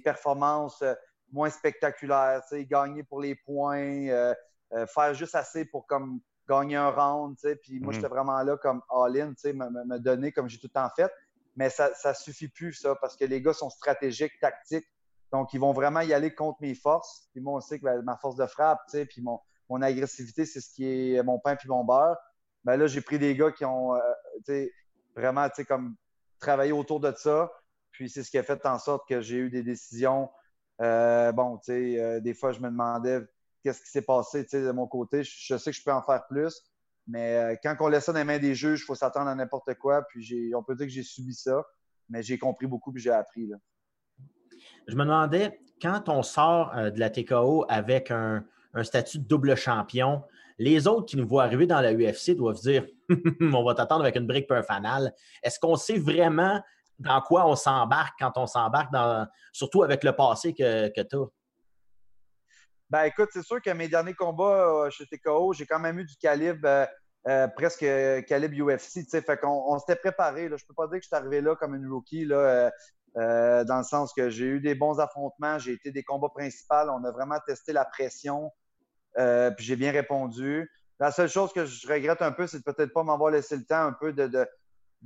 performances moins spectaculaires, gagner pour les points, faire juste assez pour comme gagner un round, puis moi, mhm. j'étais vraiment là comme all-in, me, me, donner comme j'ai tout le temps fait. Mais ça ne suffit plus, ça, parce que les gars sont stratégiques, tactiques. Donc, ils vont vraiment y aller contre mes forces. Puis moi, on sait que ben, ma force de frappe, puis mon, mon agressivité, c'est ce qui est mon pain puis mon beurre. Ben là, j'ai pris des gars qui ont euh, vraiment comme travaillé autour de ça. Puis c'est ce qui a fait en sorte que j'ai eu des décisions. Euh, bon, tu sais, euh, des fois, je me demandais qu'est-ce qui s'est passé de mon côté. Je, sais que je peux en faire plus. Mais quand on laisse ça dans les mains des juges, il faut s'attendre à n'importe quoi. Puis on peut dire que j'ai subi ça, mais j'ai compris beaucoup puis j'ai appris. Là. Je me demandais, quand on sort de la TKO avec un, statut de double champion. Les autres qui nous voient arriver dans la UFC doivent dire (laughs) on va t'attendre avec une brique pour un fanal. Est-ce qu'on sait vraiment dans quoi on s'embarque quand on s'embarque, dans, surtout avec le passé que, que tu as? Ben écoute, c'est sûr que mes derniers combats euh, chez TKO, j'ai quand même eu du calibre euh, euh, presque calibre UFC. Fait qu'on on, s'était préparé. Je Je peux pas dire que je suis arrivé là comme une rookie. Là, dans le sens que j'ai eu des bons affrontements, j'ai été des combats principaux, on a vraiment testé la pression, puis j'ai bien répondu. La seule chose que je regrette un peu, c'est de peut-être pas m'avoir laissé le temps un peu de,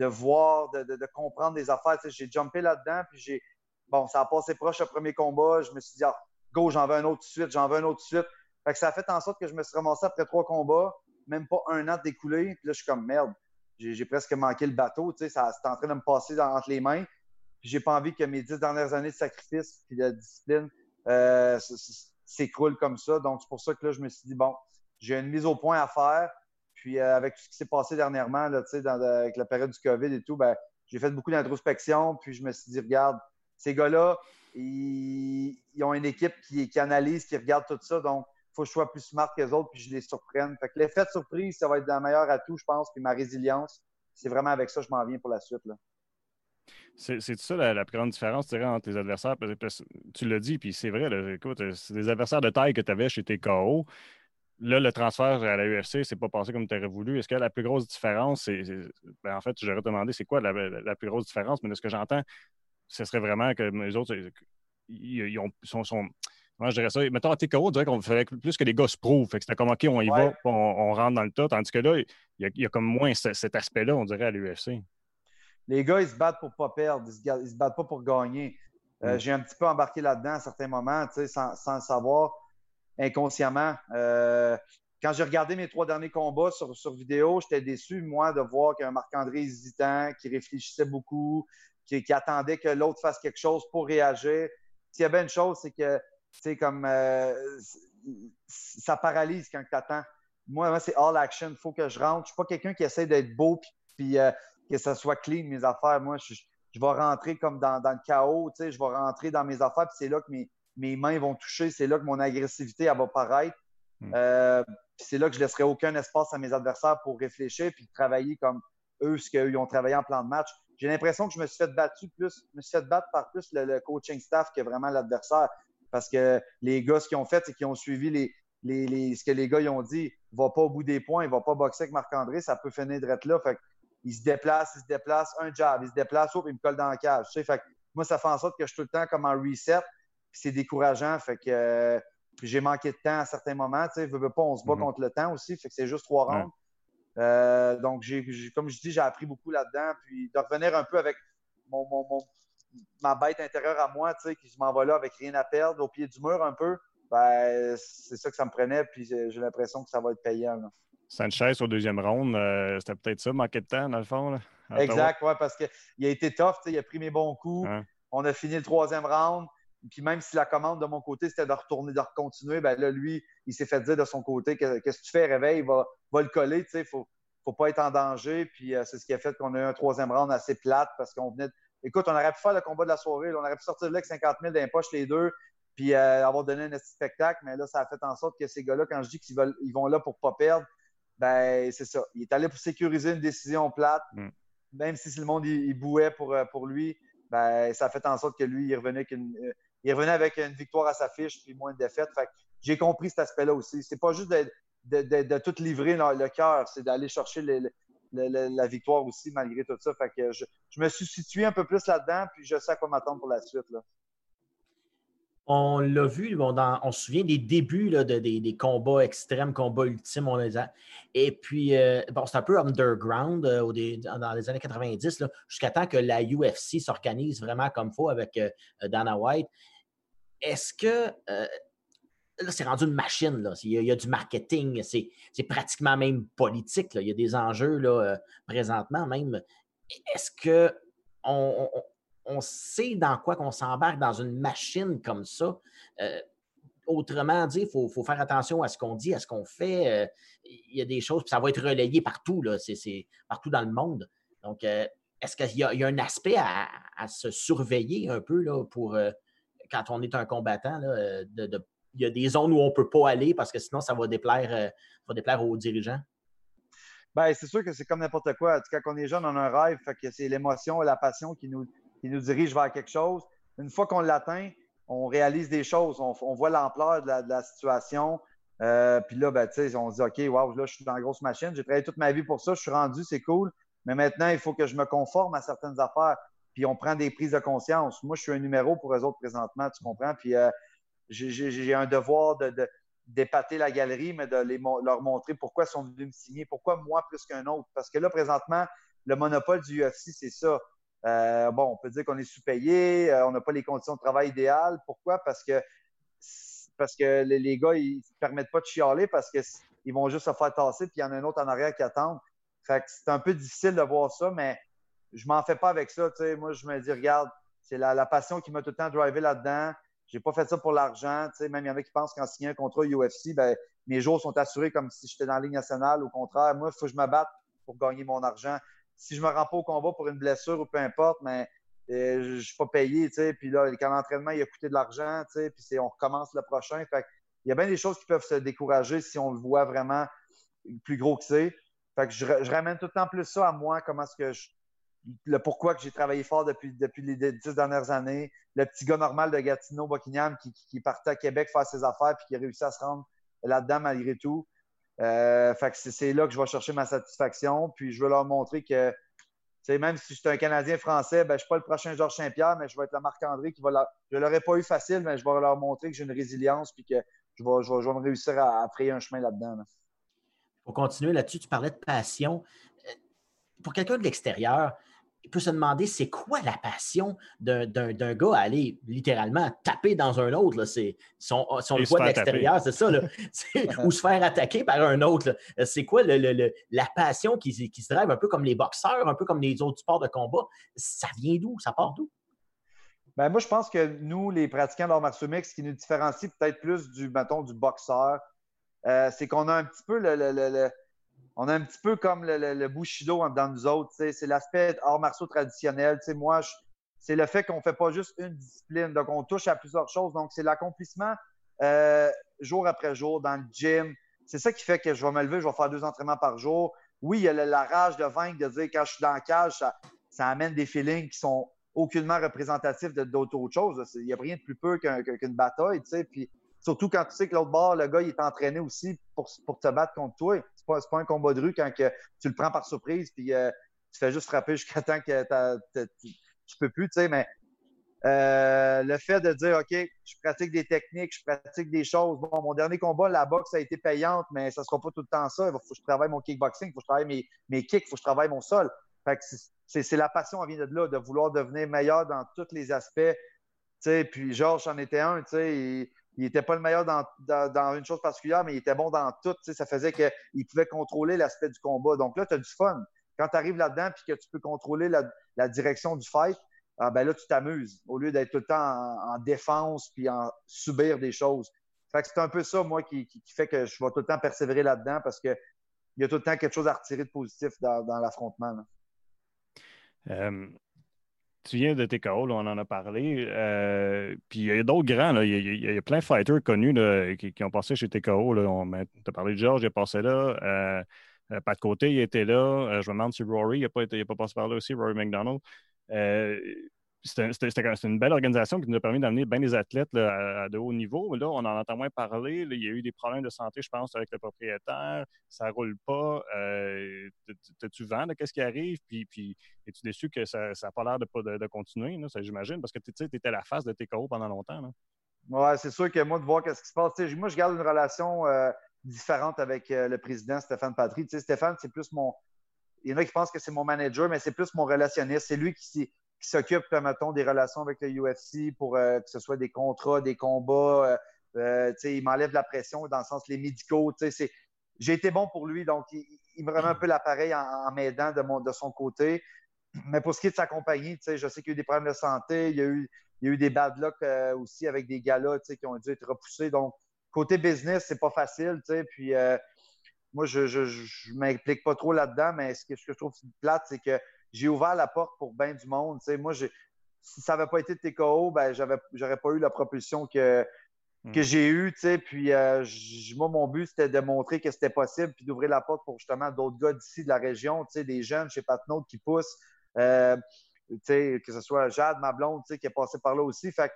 voir, de, de, comprendre des affaires. j'ai jumpé là-dedans, puis j'ai. Bon, ça a passé proche le premier combat. Je me suis dit, ah, go, j'en veux un autre de suite, j'en veux un autre de suite. Fait que ça a fait en sorte que je me suis ramassé après trois combats, même pas un an découlé. Puis là, je suis comme merde, j'ai presque manqué le bateau. Tu sais, ça c'est en train de me passer entre les mains. Puis j'ai pas envie que mes dix dernières années de sacrifice puis de discipline euh, s'écroulent comme ça. Donc, c'est pour ça que là, je me suis dit, bon, j'ai une mise au point à faire. Puis euh, avec tout ce qui s'est passé dernièrement, là, dans, avec la période du COVID et tout, ben, j'ai fait beaucoup d'introspection. Puis je me suis dit, regarde, ces gars-là, ils, ont une équipe qui, analyse, qui regarde tout ça. Donc, il faut que je sois plus smart que les autres puis je les surprenne. Fait que l'effet de surprise, ça va être la meilleure atout, je pense. Puis ma résilience, c'est vraiment avec ça que je m'en viens pour la suite. C'est ça la, plus grande différence entre tes adversaires. tu l'as dit, puis c'est vrai, écoute, c'est des adversaires de taille que tu avais chez tes KO. Là, le transfert à la UFC, c'est pas passé comme tu aurais voulu. Est-ce que la plus grosse différence, c'est. Ben, en fait, j'aurais demandé c'est quoi la, plus grosse différence, mais de ce que j'entends, ce serait vraiment que les autres, ils, ont, sont, Moi, je dirais ça? Mettons, à TKO, on dirait qu'on ferait plus que les gars se prouvent. Fait que c'était comme, OK, on y va, on, rentre dans le tas. Tandis que là, il y a, comme moins cet aspect-là, on dirait, à l'UFC. Les gars, ils se battent pour ne pas perdre. Ils ne se, battent pas pour gagner. Euh, mm. J'ai un petit peu embarqué là-dedans à certains moments, sans, sans le savoir, inconsciemment. Euh, quand j'ai regardé mes trois derniers combats sur, vidéo, j'étais déçu, moi, de voir qu'un Marc-André hésitant, qui réfléchissait beaucoup, qui, attendait que l'autre fasse quelque chose pour réagir. S'il y avait une chose, c'est que, c'est comme, euh, ça paralyse quand tu attends. Moi, c'est all action. Il faut que je rentre. Je suis pas quelqu'un qui essaie d'être beau puis, euh, que ça soit clean, mes affaires. Moi, je, vais rentrer comme dans, le chaos. Je vais rentrer dans mes affaires, puis c'est là que mes, mes, mains vont toucher. C'est là que mon agressivité elle va paraître. Hmm. Euh, c'est là que je ne laisserai aucun espace à mes adversaires pour réfléchir puis travailler comme eux, ce qu'ils ont travaillé en plan de match j'ai l'impression que je me suis fait battu plus, je me suis fait battre par plus le, coaching staff que vraiment l'adversaire. Parce que les gars, ce qu'ils ont fait, c'est qu'ils ont suivi les, les, ce que les gars ils ont dit. Va pas au bout des points, il va pas boxer avec Marc-André, ça peut finir d'être là. Fait il se déplace, il se déplace, un job, il se déplace, il me colle dans la cage. Tu sais, fait moi, ça fait en sorte que je suis tout le temps comme en reset, c'est décourageant. Fait que euh, j'ai manqué de temps à certains moments. Tu sais, pas, on se bat mm-hmm. contre le temps aussi, fait que c'est juste trois rounds. Euh, donc, comme je dis, j'ai appris beaucoup là-dedans. Puis de revenir un peu avec mon, ma bête intérieure à moi, tu sais, qui m'en va là avec rien à perdre, au pied du mur un peu, ben, c'est ça que ça me prenait. Puis j'ai, l'impression que ça va être payant. Sanchez au deuxième round, euh, c'était peut-être ça, manquer de temps, dans le fond. exact, oui, parce qu'il a été tough, il a pris mes bons coups. On a fini le troisième round. Puis même si la commande de mon côté, c'était de retourner, de recontinuer, ben là, lui, il s'est fait dire de son côté qu'est-ce que tu fais, réveil, va, va le coller, tu sais, il faut, faut pas être en danger. Puis euh, c'est ce qui a fait qu'on a eu un troisième round assez plate parce qu'on venait. Écoute, on aurait pu faire le combat de la soirée, on aurait pu sortir de là avec 50 000 poches les deux, puis euh, avoir donné un spectacle, mais là, ça a fait en sorte que ces gars-là, quand je dis qu'ils ils vont là pour pas perdre, ben c'est ça. Il est allé pour sécuriser une décision plate, mm. même si le monde il, bouait pour, euh, pour lui, ben ça a fait en sorte que lui, il revenait avec une, il revenait avec une victoire à sa fiche, puis moins de défaites. Fait j'ai compris cet aspect-là aussi. C'est pas juste de, de, tout livrer le cœur, c'est d'aller chercher la victoire aussi malgré tout ça. Fait que je, me suis situé un peu plus là-dedans, puis je sais à quoi m'attendre pour la suite. On l'a vu, on se souvient des débuts de, des, combats extrêmes, combats ultimes. On les a, et puis, euh, bon, c'est un peu underground euh, dans les années 90, jusqu'à temps que la UFC s'organise vraiment comme il faut avec euh, Dana White. Est-ce que là, c'est rendu une machine. Là. Il, y a, du marketing, c'est pratiquement même politique. Là. Il y a des enjeux là, euh, présentement même. Est-ce que on, sait dans quoi qu'on s'embarque dans une machine comme ça? Euh, autrement dit, il faut, faire attention à ce qu'on dit, à ce qu'on fait. Euh, il y a des choses, puis ça va être relayé partout, c'est partout dans le monde. Donc, est-ce qu'il y, a un aspect à, se surveiller un peu là, pour quand on est un combattant, de il y a des zones où on ne peut pas aller parce que sinon, ça va déplaire, euh, va déplaire aux dirigeants? Bien, c'est sûr que c'est comme n'importe quoi. Quand on est jeune, on a un rêve, c'est l'émotion et la passion qui nous, qui nous dirige vers quelque chose. Une fois qu'on l'atteint, on réalise des choses, on, voit l'ampleur de, la, situation. Euh, puis là, ben, on se dit, OK, wow, là, je suis dans la grosse machine, j'ai travaillé toute ma vie pour ça, je suis rendu, c'est cool. Mais maintenant, il faut que je me conforme à certaines affaires. Puis on prend des prises de conscience. Moi, je suis un numéro pour eux autres présentement, tu comprends? Puis euh, j'ai un devoir de, d'épater la galerie, mais de leur montrer pourquoi ils sont venus me signer, pourquoi moi plus qu'un autre. Parce que là, présentement, le monopole du UFC, c'est ça. Euh, bon, on peut dire qu'on est sous-payé, euh, on n'a pas les conditions de travail idéales. Pourquoi? Parce que, parce que les, gars, ils ne permettent pas de chialer parce qu'ils vont juste se faire tasser, puis il y en a un autre en arrière qui attend. Fait que c'est un peu difficile de voir ça, mais je m'en fais pas avec ça. Moi, je me dis, regarde, c'est la, passion qui m'a tout le temps drivé là-dedans. J'ai pas fait ça pour l'argent. Même il y en a qui pensent qu'en signant un contrat UFC, ben, mes jours sont assurés comme si j'étais dans la Ligue nationale. Au contraire, moi, il faut que je me batte pour gagner mon argent si je me rends pas au combat pour une blessure ou peu importe, mais euh, je ne suis pas payé, Puis là, quand l'entraînement, il a coûté de l'argent, puis on recommence le prochain. Fait il y a bien des choses qui peuvent se décourager si on le voit vraiment plus gros que c'est. Fait que je, ramène tout le temps plus ça à moi, comment est-ce que je, le pourquoi que j'ai travaillé fort depuis, les dix dernières années. Le petit gars normal de Gatineau, Buckingham, qui, qui partait à Québec faire ses affaires puis qui a à se rendre là-dedans malgré tout. Euh, c'est là que je vais chercher ma satisfaction. Puis je veux leur montrer que même si je suis un Canadien français, ben, je ne suis pas le prochain Georges Saint-Pierre, mais je vais être la Marc-André qui va Je ne l'aurais pas eu facile, mais je vais leur montrer que j'ai une résilience puis que je vais, me réussir à, à, frayer un chemin là-dedans. Pour continuer là-dessus, tu parlais de passion. Euh, pour quelqu'un de l'extérieur, peut se demander c'est quoi la passion d'un gars à aller littéralement taper dans un autre. C'est son, son le voit de l'extérieur, c'est ça. Là. (laughs) (laughs) ou se faire attaquer par un autre. C'est quoi le, la passion qui, qui, se drive un peu comme les boxeurs, un peu comme les autres sports de combat? Ça vient d'où? Ça part d'où? Ben, moi, je pense que nous, les pratiquants d'art martiaux mix, ce qui nous différencie peut-être plus du, mettons, du boxeur, euh, c'est qu'on a un petit peu le on a un petit peu comme le, le, Bushido dans nous autres. C'est l'aspect hors martiaux traditionnel. moi, c'est le fait qu'on ne fait pas juste une discipline. Donc, on touche à plusieurs choses. Donc, c'est l'accomplissement euh, jour après jour dans le gym. C'est ça qui fait que je vais me lever, je vais faire deux entraînements par jour. Oui, il y a la, rage de vaincre, de dire quand je suis dans la cage, ça, amène des feelings qui sont aucunement représentatifs d'autres choses. Il n'y a rien de plus peu qu'une bataille. Puis, surtout quand tu sais que l'autre bord, le gars, il est entraîné aussi pour, pour te battre contre toi pas, pas un combat de rue quand que tu le prends par surprise puis euh, tu fais juste frapper jusqu'à temps que tu peux plus, tu sais, mais euh, le fait de dire, OK, je pratique des techniques, je pratique des choses. Bon, mon dernier combat, la boxe a été payante, mais ça sera pas tout le temps ça. Il faut que je travaille mon kickboxing, il faut que je travaille mes, mes kicks, il faut que je travaille mon sol. Fait c'est la passion, elle vient de là, de vouloir devenir meilleur dans tous les aspects. sais puis Georges en était un, tu sais, il n'était pas le meilleur dans, une chose particulière, mais il était bon dans tout. Ça faisait qu'il pouvait contrôler l'aspect du combat. Donc là, tu as du fun. Quand tu arrives là-dedans et que tu peux contrôler la, direction du fight, ah, ben là, tu t'amuses au lieu d'être tout le temps en, défense puis en subir des choses. C'est un peu ça, moi, qui, fait que je vais tout le temps persévérer là-dedans parce qu'il y a tout le temps quelque chose à retirer de positif dans, l'affrontement. Tu viens de TKO, on en a parlé. Euh, puis il y a d'autres grands. Il, y a, plein de fighters connus qui, ont passé chez TKO. Tu as parlé de George, il est passé là. Euh, euh, pas de côté, il était là. je me demande si Rory, il n'a pas, pas, passé par là aussi, Rory McDonald c'était une belle organisation qui nous a permis d'amener bien des athlètes à, de haut niveau. Là, on en entend moins parler. il y a eu des problèmes de santé, je pense, avec le propriétaire. Ça ne roule pas. Euh, T'as-tu vent de qu'est-ce qui arrive? Puis, puis es-tu déçu que ça n'a pas l'air de, de, continuer, j'imagine? Parce que tu étais la face de TKO pendant longtemps. Oui, c'est sûr que moi, de voir ce qui se passe, moi, je garde une relation euh, différente avec euh, le président Stéphane Patry. Stéphane, c'est plus mon. Il y en a qui pensent que c'est mon manager, mais c'est plus mon relationniste. C'est lui qui, qui s'occupe, mettons, des relations avec le UFC pour euh, que ce soit des contrats, des combats. Euh, euh il m'enlève la pression dans le sens les médicaux. J'ai été bon pour lui, donc il, me remet un peu l'appareil en, m'aidant de, de son côté. Mais pour ce qui est de sa compagnie, je sais qu'il y a eu des problèmes de santé, il y a eu, il y a eu des bad luck aussi avec des gars-là qui ont dû être repoussés. Donc, côté business, c'est pas facile. Puis, moi, je ne m'implique pas trop là-dedans, mais ce que, ce que, je trouve plate, c'est que j'ai ouvert la porte pour bien du monde. moi, si ça n'avait pas été de TKO, ben, j'aurais pas eu la propulsion que, hmm. que j'ai eue. Puis euh, moi, mon but, c'était de montrer que c'était possible, puis d'ouvrir la porte pour justement d'autres gars d'ici de la région, des jeunes chez Patnaud qui poussent. Euh, que ce soit Jade, ma blonde, qui est passé par là aussi. Fait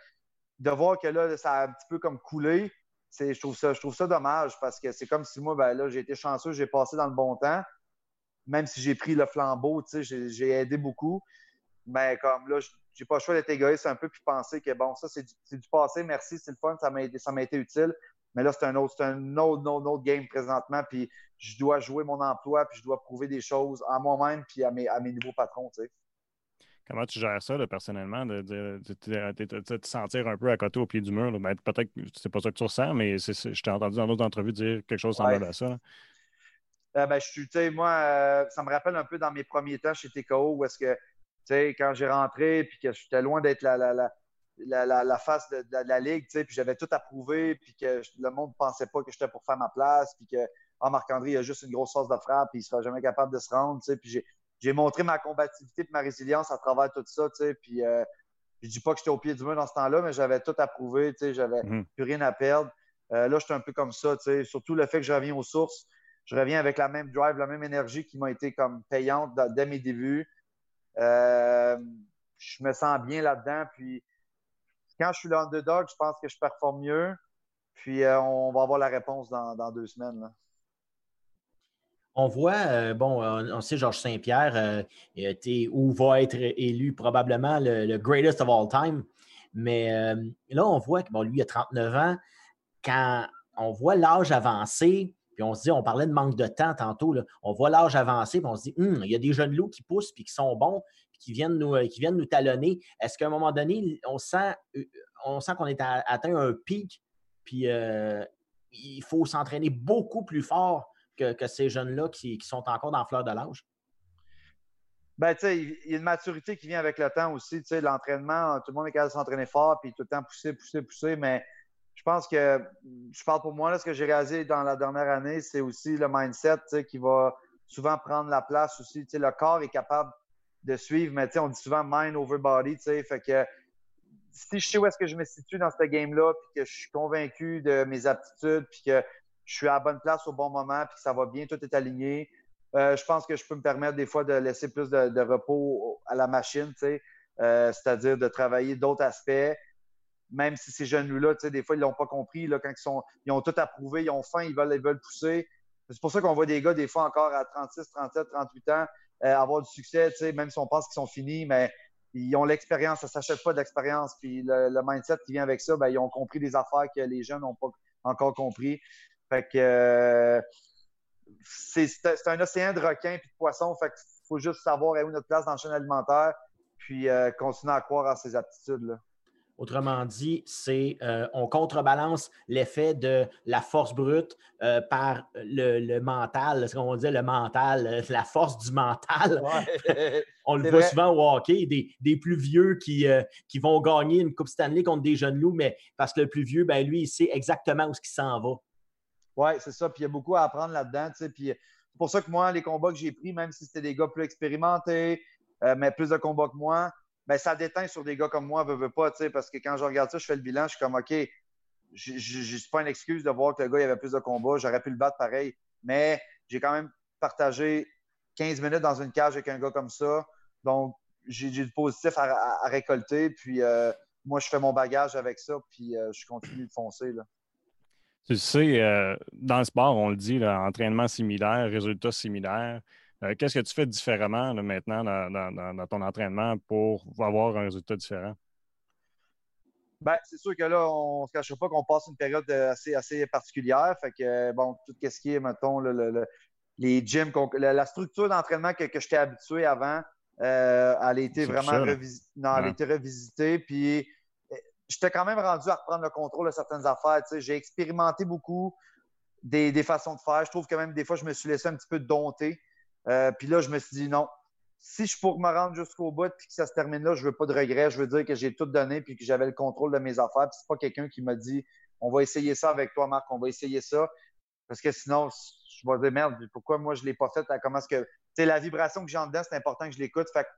de voir que là, ça a un petit peu comme coulé, je trouve, ça, je trouve ça dommage parce que c'est comme si moi, ben là, j'ai été chanceux, j'ai passé dans le bon temps même si j'ai pris le flambeau, j'ai aidé beaucoup. Mais comme là, j'ai pas le choix d'être égoïste un peu puis penser que bon, ça, c'est du, passé, merci, c'est le fun, ça m'a été, été utile. Mais là, c'est un autre, un autre, autre, game présentement. Puis je dois jouer mon emploi, puis je dois prouver des choses à moi-même, puis à mes, à mes nouveaux patrons. Tu sais. Comment tu gères ça personnellement, de, te sentir un peu à côté au pied du mur? Ben, peut-être que c'est pas ça que tu ressens, mais je t'ai entendu dans d'autres entrevues dire quelque chose semblable à ça. Euh, ben, je moi, euh, ça me rappelle un peu dans mes premiers temps chez TKO où est-ce que, tu sais, quand j'ai rentré puis que j'étais loin d'être la, la, la, la, face de, la ligue, tu sais, puis j'avais tout approuvé puis que le monde ne pensait pas que j'étais pour faire ma place, puis que, ah, Marc-André, il a juste une grosse force de frappe, puis il ne sera jamais capable de se rendre, tu sais, puis j'ai montré ma combativité et ma résilience à travers tout ça, tu sais, puis euh, je dis pas que j'étais au pied du mur dans ce temps-là, mais j'avais tout approuvé, tu sais, j'avais mhm. plus rien à perdre. Euh, là, j'étais un peu comme ça, tu sais, surtout le fait que je reviens aux sources je reviens avec la même drive, la même énergie qui m'a été comme payante dès mes débuts. Euh, je me sens bien là-dedans. Puis quand je suis l'underdog, je pense que je performe mieux. Puis euh, on va avoir la réponse dans, deux semaines. On voit, euh, bon, on sait Georges Saint-Pierre ou va être élu probablement le, greatest of all time. Mais là, on voit que bon, lui, il a 39 ans. Quand on voit l'âge avancé, puis on se dit, on parlait de manque de temps tantôt, on voit l'âge avancer, puis on se dit, hum, il y a des jeunes loups qui poussent, puis qui sont bons, puis qui viennent nous, euh, qui viennent nous talonner. Est-ce qu'à un moment donné, on sent, euh, on sent qu'on est atteint un pic, puis euh, il faut s'entraîner beaucoup plus fort que, ces jeunes-là qui, sont encore dans la fleur de l'âge? Ben, tu sais, il y a une maturité qui vient avec le temps aussi. Tu sais, l'entraînement, tout le monde est capable de s'entraîner fort, puis tout le temps pousser, pousser, pousser, mais je pense que, je parle pour moi, là, ce que j'ai réalisé dans la dernière année, c'est aussi le mindset qui va souvent prendre la place aussi. Le corps est capable de suivre, mais on dit souvent mind over body. Fait que si je sais où est-ce que je me situe dans ce game-là, puis que je suis convaincu de mes aptitudes, puis que je suis à la bonne place au bon moment, puis que ça va bien, tout est aligné, euh, je pense que je peux me permettre des fois de laisser plus de, repos à la machine, euh, c'est-à-dire de travailler d'autres aspects même si ces jeunes-là, des fois, ils l'ont pas compris. Là, quand ils, sont, ils ont tout approuvé, ils ont faim, ils veulent, ils veulent pousser. C'est pour ça qu'on voit des gars, des fois, encore à 36, 37, 38 ans, euh, avoir du succès, même si on pense qu'ils sont finis, mais ils ont l'expérience, ça ne s'achète pas d'expérience. Puis le, mindset qui vient avec ça, ben, ils ont compris des affaires que les jeunes n'ont pas encore compris. Fait que c'est un océan de requins et de poissons. Fait qu'il faut juste savoir où notre place dans la chaîne alimentaire, puis euh, continuer à croire à ces aptitudes-là. Autrement dit, c'est euh, on contrebalance l'effet de la force brute euh, par le, mental, ce qu'on dit le mental, euh, (laughs) la force du mental. (laughs) on le voit souvent au hockey, des, plus vieux qui, qui vont gagner une Coupe Stanley contre des jeunes loups, mais parce que le plus vieux, ben, lui, il sait exactement où ce qu'il s'en va. Oui, c'est ça. Puis il y a beaucoup à apprendre là-dedans. Puis c'est pour ça que moi, les combats que j'ai pris, même si c'était des gars plus expérimentés, mais plus de combats que moi, ben, ça déteint sur des gars comme moi, veut, veut pas, parce que quand je regarde ça, je fais le bilan, je suis comme, OK, je suis pas une excuse de voir que le gars il avait plus de combats, j'aurais pu le battre pareil, mais j'ai quand même partagé 15 minutes dans une cage avec un gars comme ça, donc j'ai du positif à, récolter, puis euh, moi, je fais mon bagage avec ça, puis euh, je continue de foncer. Là. Tu sais, euh, dans le sport, on le dit, entraînement similaire, résultats similaires. Euh, qu'est-ce que tu fais différemment maintenant dans, ton entraînement pour avoir un résultat différent? Ben, c'est sûr que là, on ne se cachera pas qu'on passe une période assez, assez particulière. Fait que, bon, tout ce qui est, mettons, les gyms, la, structure d'entraînement que, que j'étais habitué avant, euh, elle a été vraiment revisitée. Puis, euh, j'étais quand même rendu à reprendre le contrôle de certaines affaires. J'ai expérimenté beaucoup des, des, façons de faire. Je trouve que même des fois, je me suis laissé un petit peu dompter. Euh, puis là, je me suis dit non. Si je pourrais me rendre jusqu'au bout puis que ça se termine là, je veux pas de regrets. Je veux dire que j'ai tout donné puis que j'avais le contrôle de mes affaires. Puis c'est pas quelqu'un qui m'a dit on va essayer ça avec toi, Marc, on va essayer ça. Parce que sinon, je vais dire merde, pourquoi moi je l'ai pas fait? Comment est-ce que. Tu la vibration que j'ai en dedans, c'est important que je l'écoute. Fait que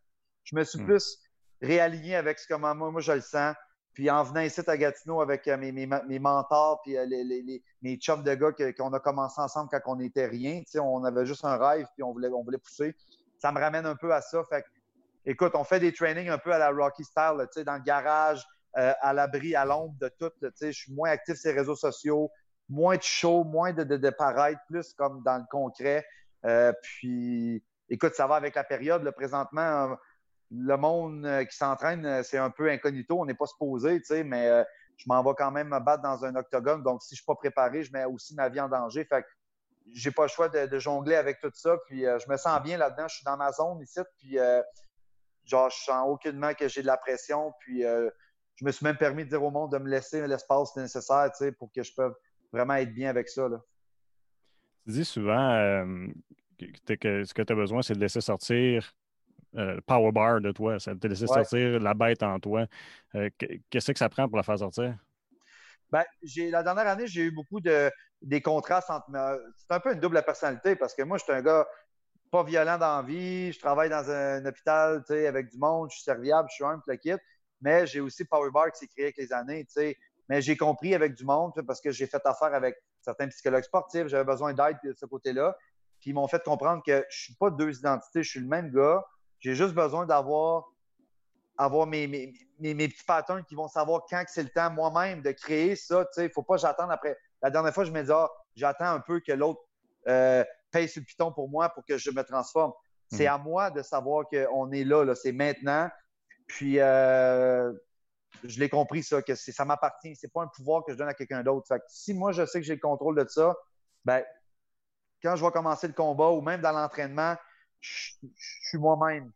je me suis hmm. plus réaligné avec ce que moi, moi je le sens. Puis en venant ici à Gatineau avec euh, mes, mes, mes mentors, puis euh, les, les, mes chums de gars qu'on a commencé ensemble quand on n'était rien, on avait juste un rêve, puis on voulait, on voulait pousser. Ça me ramène un peu à ça. Fait écoute, on fait des trainings un peu à la Rocky Style, dans le garage, euh, à l'abri, à l'ombre de tout. Je suis moins actif sur les réseaux sociaux, moins de show, moins de, de, paraître, plus comme dans le concret. puis, écoute, ça va avec la période. présentement, le monde euh, qui s'entraîne, euh, c'est un peu incognito. On n'est pas supposé, tu sais, mais euh, je m'en vais quand même me battre dans un octogone. Donc, si je ne suis pas préparé, je mets aussi ma vie en danger. Fait que j'ai pas le choix de, jongler avec tout ça. Puis je me sens bien là-dedans. Je suis dans ma zone ici. Puis genre, je sens aucunement que j'ai de la pression. Puis je me suis même permis de dire au monde de me laisser l'espace nécessaire pour que je puisse vraiment être bien avec ça. Là. Tu dis souvent que, ce que tu as besoin, c'est de laisser sortir le power bar de toi. C'est de laisser sortir la bête en toi. Qu'est-ce que ça prend pour la faire sortir? Ben, la dernière année, j'ai eu beaucoup de des contrastes entre. C'est un peu une double personnalité parce que moi, je suis un gars pas violent dans la vie. Je travaille dans un, hôpital avec du monde. Je suis serviable, je suis un le kit. Mais j'ai aussi Powerbar qui s'est créé avec les années. Mais j'ai compris avec du monde parce que j'ai fait affaire avec certains psychologues sportifs. J'avais besoin d'aide de ce côté-là. Puis ils m'ont fait comprendre que je ne suis pas deux identités. Je suis le même gars. J'ai juste besoin d'avoir avoir mes, mes, petits patterns qui vont savoir quand c'est le temps moi-même de créer ça. Il ne faut pas que j'attende après. La dernière fois, je me disais, ah, j'attends un peu que l'autre euh, paye sur le piton pour moi pour que je me transforme. C'est mhm. à moi de savoir qu'on est là, là. c'est maintenant. Puis, euh, je l'ai compris, ça, que ça m'appartient. C'est pas un pouvoir que je donne à quelqu'un d'autre. si moi, je sais que j'ai le contrôle de ça, ben, quand je vais commencer le combat ou même dans l'entraînement, je, suis moi-même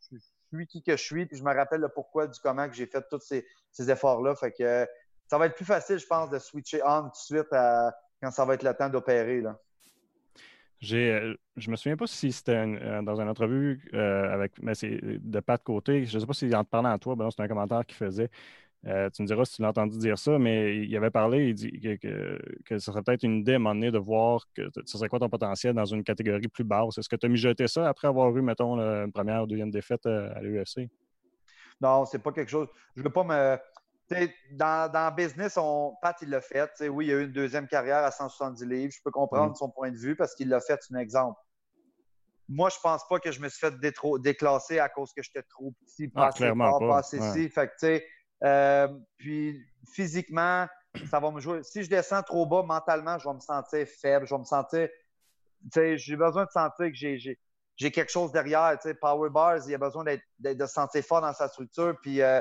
suis qui que je suis, puis je me rappelle le pourquoi du comment que j'ai fait tous ces, efforts-là. Fait que ça va être plus facile, je pense, de switcher on tout de suite quand ça va être le temps d'opérer. J'ai, euh, je me souviens pas si c'était euh, dans une entrevue euh, avec mais c'est de Pat Côté. Je ne sais pas s'il en te parlait à toi, ben c'est un commentaire qu'il faisait. Euh, tu me diras si tu l'as entendu dire ça, mais il avait parlé, il dit que, que, ce serait peut-être une idée à un moment donné de voir que ce serait quoi ton potentiel dans une catégorie plus basse. Est-ce que tu as mijoté ça après avoir eu, mettons, une première ou deuxième défaite euh, à l'UFC? Non, c'est pas quelque chose. Je veux pas me. Dans, dans business, on, Pat, il l'a fait. oui, il a eu une deuxième carrière à 170 livres. Je peux comprendre mm. son point de vue parce qu'il l'a fait, c'est un exemple. Moi, je pense pas que je me suis fait déclasser à cause que j'étais trop petit, pas ah, clairement pas. assez Fait que, tu sais, puis physiquement, ça va me jouer. Si je descends trop bas mentalement, je vais me sentir faible. Je vais me sentir. J'ai besoin de sentir que j'ai quelque chose derrière. Power Bars, il y a besoin d'être de se sentir fort dans sa structure. Puis euh,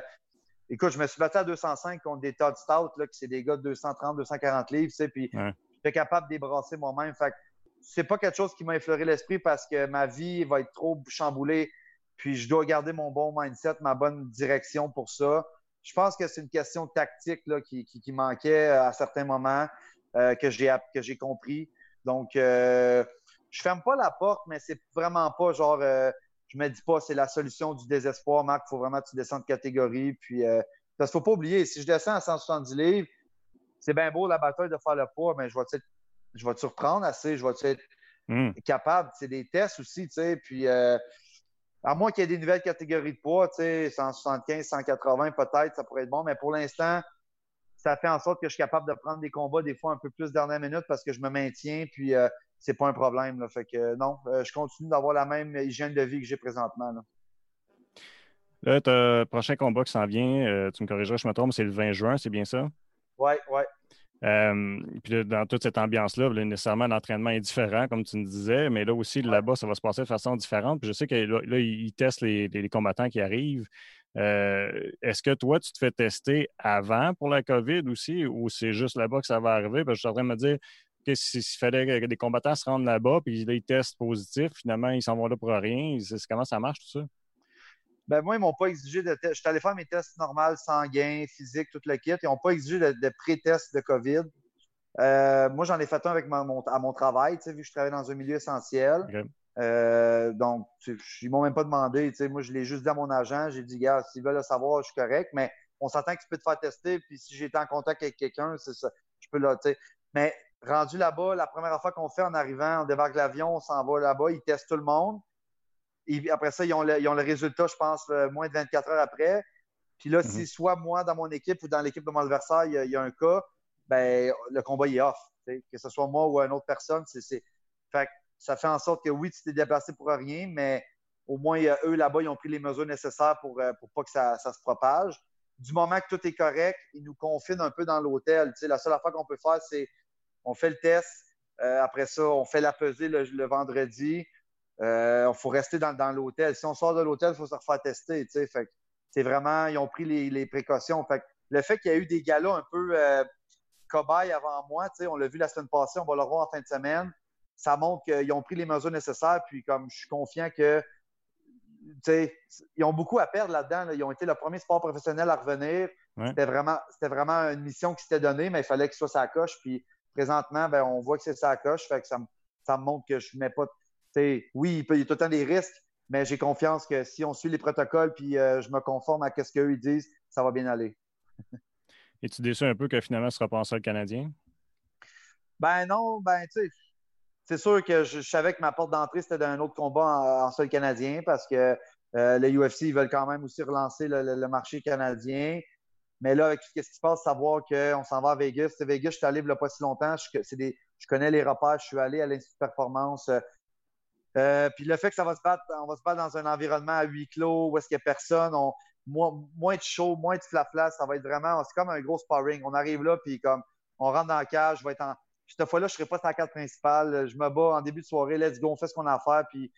écoute, je me suis battu à 205 contre des Todd Stout, là, qui c'est des gars de 230, 240 livres, puis ouais. j'étais capable de débrasser moi-même. Fait c'est pas quelque chose qui m'a effleuré l'esprit parce que ma vie va être trop chamboulée. Puis je dois garder mon bon mindset, ma bonne direction pour ça je pense que c'est une question tactique là, qui, manquait à certains moments euh, que j'ai compris. Donc, euh, je ferme pas la porte, mais c'est vraiment pas genre, euh, je me dis pas c'est la solution du désespoir, Marc. Il faut vraiment que tu descends de catégorie. Puis, parce qu'il faut pas oublier, si je descends à 170 livres, c'est bien beau la bataille de faire le poids, mais je vais je vais te surprendre assez, je vais être hmm. capable? C'est des tests aussi, tu sais. Puis, à moins qu'il y ait des nouvelles catégories de poids, tu sais, 175, 180 peut-être, ça pourrait être bon. Mais pour l'instant, ça fait en sorte que je suis capable de prendre des combats des fois un peu plus dernière minute parce que je me maintiens, puis euh, c'est pas un problème. Là. Fait que non, euh, je continue d'avoir la même hygiène de vie que j'ai présentement. Là. Là, le prochain combat qui s'en vient, euh, tu me corrigeras, je me trompe, c'est le 20 juin, c'est bien ça? Oui, oui. Euh, puis dans toute cette ambiance-là, nécessairement, l'entraînement est différent, comme tu nous disais, mais là aussi, là-bas, ça va se passer de façon différente. Puis je sais que là, ils testent les, combattants qui arrivent. Euh, est-ce que toi, tu te fais tester avant pour la COVID aussi, ou c'est juste là-bas que ça va arriver? Parce que je suis en train de me dire que s'il fallait que des combattants se rendent là-bas, puis là, ils testent positif, finalement, ils s'en vont là pour rien. Comment ça marche tout ça? Ben moi, ils m'ont pas exigé de test. Je suis allé faire mes tests normaux, sanguins, physiques, tout le kit. Ils n'ont pas exigé de, pré-test de COVID. Euh, moi, j'en ai fait un avec mon, à mon travail, vu que je travaille dans un milieu essentiel. Euh, donc, ils m'ont même pas demandé. Moi, je l'ai juste dit à mon agent. J'ai dit, gars, s'ils veulent le savoir, je suis correct. Mais on s'attend que tu peux te faire tester. Puis si j'étais en contact avec quelqu'un, c'est ça. Je peux là, Mais rendu là-bas, la première fois qu'on fait en arrivant, on débarque l'avion, on s'en va là-bas, ils testent tout le monde après ça, ils ont, le, résultat, je pense, moins de 24 heures après. Puis là, si mhm. soit moi dans mon équipe ou dans l'équipe de mon adversaire, il y, a, un cas, ben le combat est off. Que ce soit moi ou une autre personne, c'est. Fait ça fait en sorte que oui, tu t'es déplacé pour rien, mais au moins, eux là-bas, ils ont pris les mesures nécessaires pour, euh, pour pas que ça, se propage. Du moment que tout est correct, ils nous confinent un peu dans l'hôtel. La seule affaire qu'on peut faire, c'est on fait le test. Euh, après ça, on fait la pesée le vendredi. Il euh, faut rester dans, l'hôtel. Si on sort de l'hôtel, il faut se refaire tester. c'est vraiment, ils ont pris les, précautions. Fait le fait qu'il y a eu des galas un peu euh, cobayes avant moi, on l'a vu la semaine passée, on va le voir en fin de semaine, ça montre qu'ils ont pris les mesures nécessaires. Puis comme je suis confiant que ils ont beaucoup à perdre là-dedans. Ils ont été le premier sport professionnel à revenir. C'était vraiment, vraiment une mission qui s'était donnée, mais il fallait que ce soit sa coche. Puis présentement, ben, on voit que c'est sa coche. Fait que ça, me montre que je ne mets pas. Oui, il, peut, y a tout le temps des risques, mais j'ai confiance que si on suit les protocoles puis euh, je me conforme à ce qu'eux disent, ça va bien aller. (laughs) Es-tu déçu un peu que finalement ce sera pas un seul Canadien? Ben non, ben tu sais, c'est sûr que je, savais que ma porte d'entrée, c'était d'un autre combat en, seul canadien parce que euh, les UFC, ils veulent quand même aussi relancer le, marché canadien. Mais là, avec ce qui se passe, savoir qu'on s'en va à Vegas. Vegas, je suis allé il n'y a pas si longtemps. Je, je connais les repères. Je suis allé à l'Institut de performance. Euh, puis le fait que ça va se battre, on va se battre dans un environnement à huis clos où est-ce qu'il n'y a personne, moins, de chaud, moins de flafla, ça va être vraiment, c'est comme un gros sparring. On arrive là, puis comme on rentre dans la cage, je vais être en, cette fois-là, je ne serai pas sur la carte principale. Je me bats en début de soirée, let's go, on fait ce qu'on a à faire. Puis,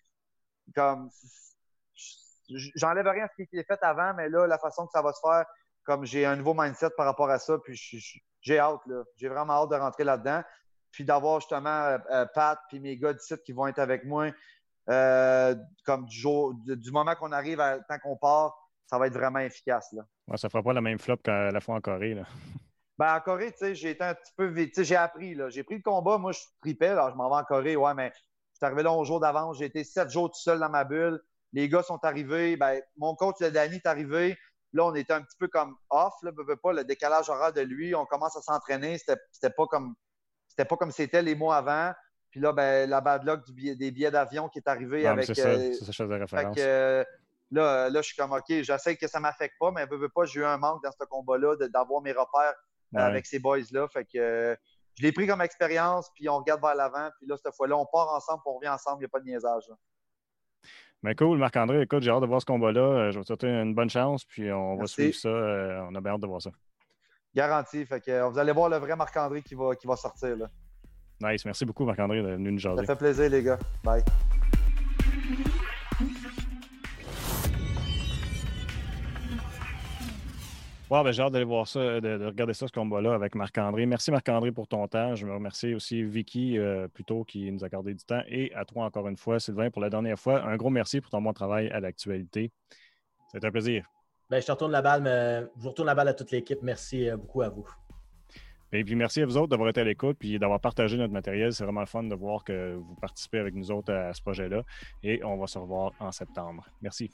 comme, j'enlève rien à ce qui été fait avant, mais là, la façon que ça va se faire, comme j'ai un nouveau mindset par rapport à ça, puis j'ai hâte, là. J'ai vraiment hâte de rentrer là-dedans. Puis d'avoir justement euh, euh, Pat puis mes gars d'ici qui vont être avec moi, euh, comme du, jour, du moment qu'on arrive à tant qu'on part, ça va être vraiment efficace. Là. Ouais, ça ne fera pas la même flop qu'à la fois en Corée. Là. (laughs) Ben, en Corée, tu sais, j'ai été un petit peu vite. J'ai appris, là. J'ai pris le combat. Moi, je tripais, là. Je m'en vais en Corée, ouais, mais je suis arrivé là au jour d'avance. J'ai été sept jours tout seul dans ma bulle. Les gars sont arrivés. Ben, mon coach, le Danny, est arrivé. Là, on était un petit peu comme off, là, pas, le décalage horaire de lui. On commence à s'entraîner. C'était pas comme c'était pas comme c'était les mois avant. Puis là, ben, la bad luck des billets d'avion qui est arrivé avec. C'est ça, euh, c'est chose de référence. Euh, là, là, je suis comme OK, j'essaie que ça ne m'affecte pas, mais veux, pas, j'ai eu un manque dans ce combat-là d'avoir mes repères avec ces boys-là. Fait que euh, je l'ai pris comme expérience, puis on regarde vers l'avant. Puis là, cette fois-là, on part ensemble, puis on revient ensemble. Il n'y a pas de niaisage. Mais cool, Marc-André. Écoute, j'ai hâte de voir ce combat-là. Euh, je vais te souhaiter une bonne chance, puis on va suivre ça. Euh, on a bien hâte de voir ça. Garanti. Fait que vous allez voir le vrai Marc-André qui va, qui va sortir. Là. Nice. Merci beaucoup, Marc-André, d'être venu nous jaser. Ça fait plaisir, les gars. Bye. Ben, j'ai hâte d'aller voir ça, de, regarder ça, ce combat-là avec Marc-André. Merci Marc-André pour ton temps. Je me remercie aussi Vicky, euh, plutôt, qui nous a accordé du temps. Et à toi encore une fois, Sylvain, pour la dernière fois. Un gros merci pour ton bon travail à l'actualité. C'est un plaisir. Ben, je te retourne la balle, mais je vous retourne la balle à toute l'équipe. Merci euh, beaucoup à vous. Et puis merci à vous autres d'avoir été à l'écoute puis d'avoir partagé notre matériel. C'est vraiment fun de voir que vous participez avec nous autres à ce projet-là. Et on va se revoir en septembre. Merci.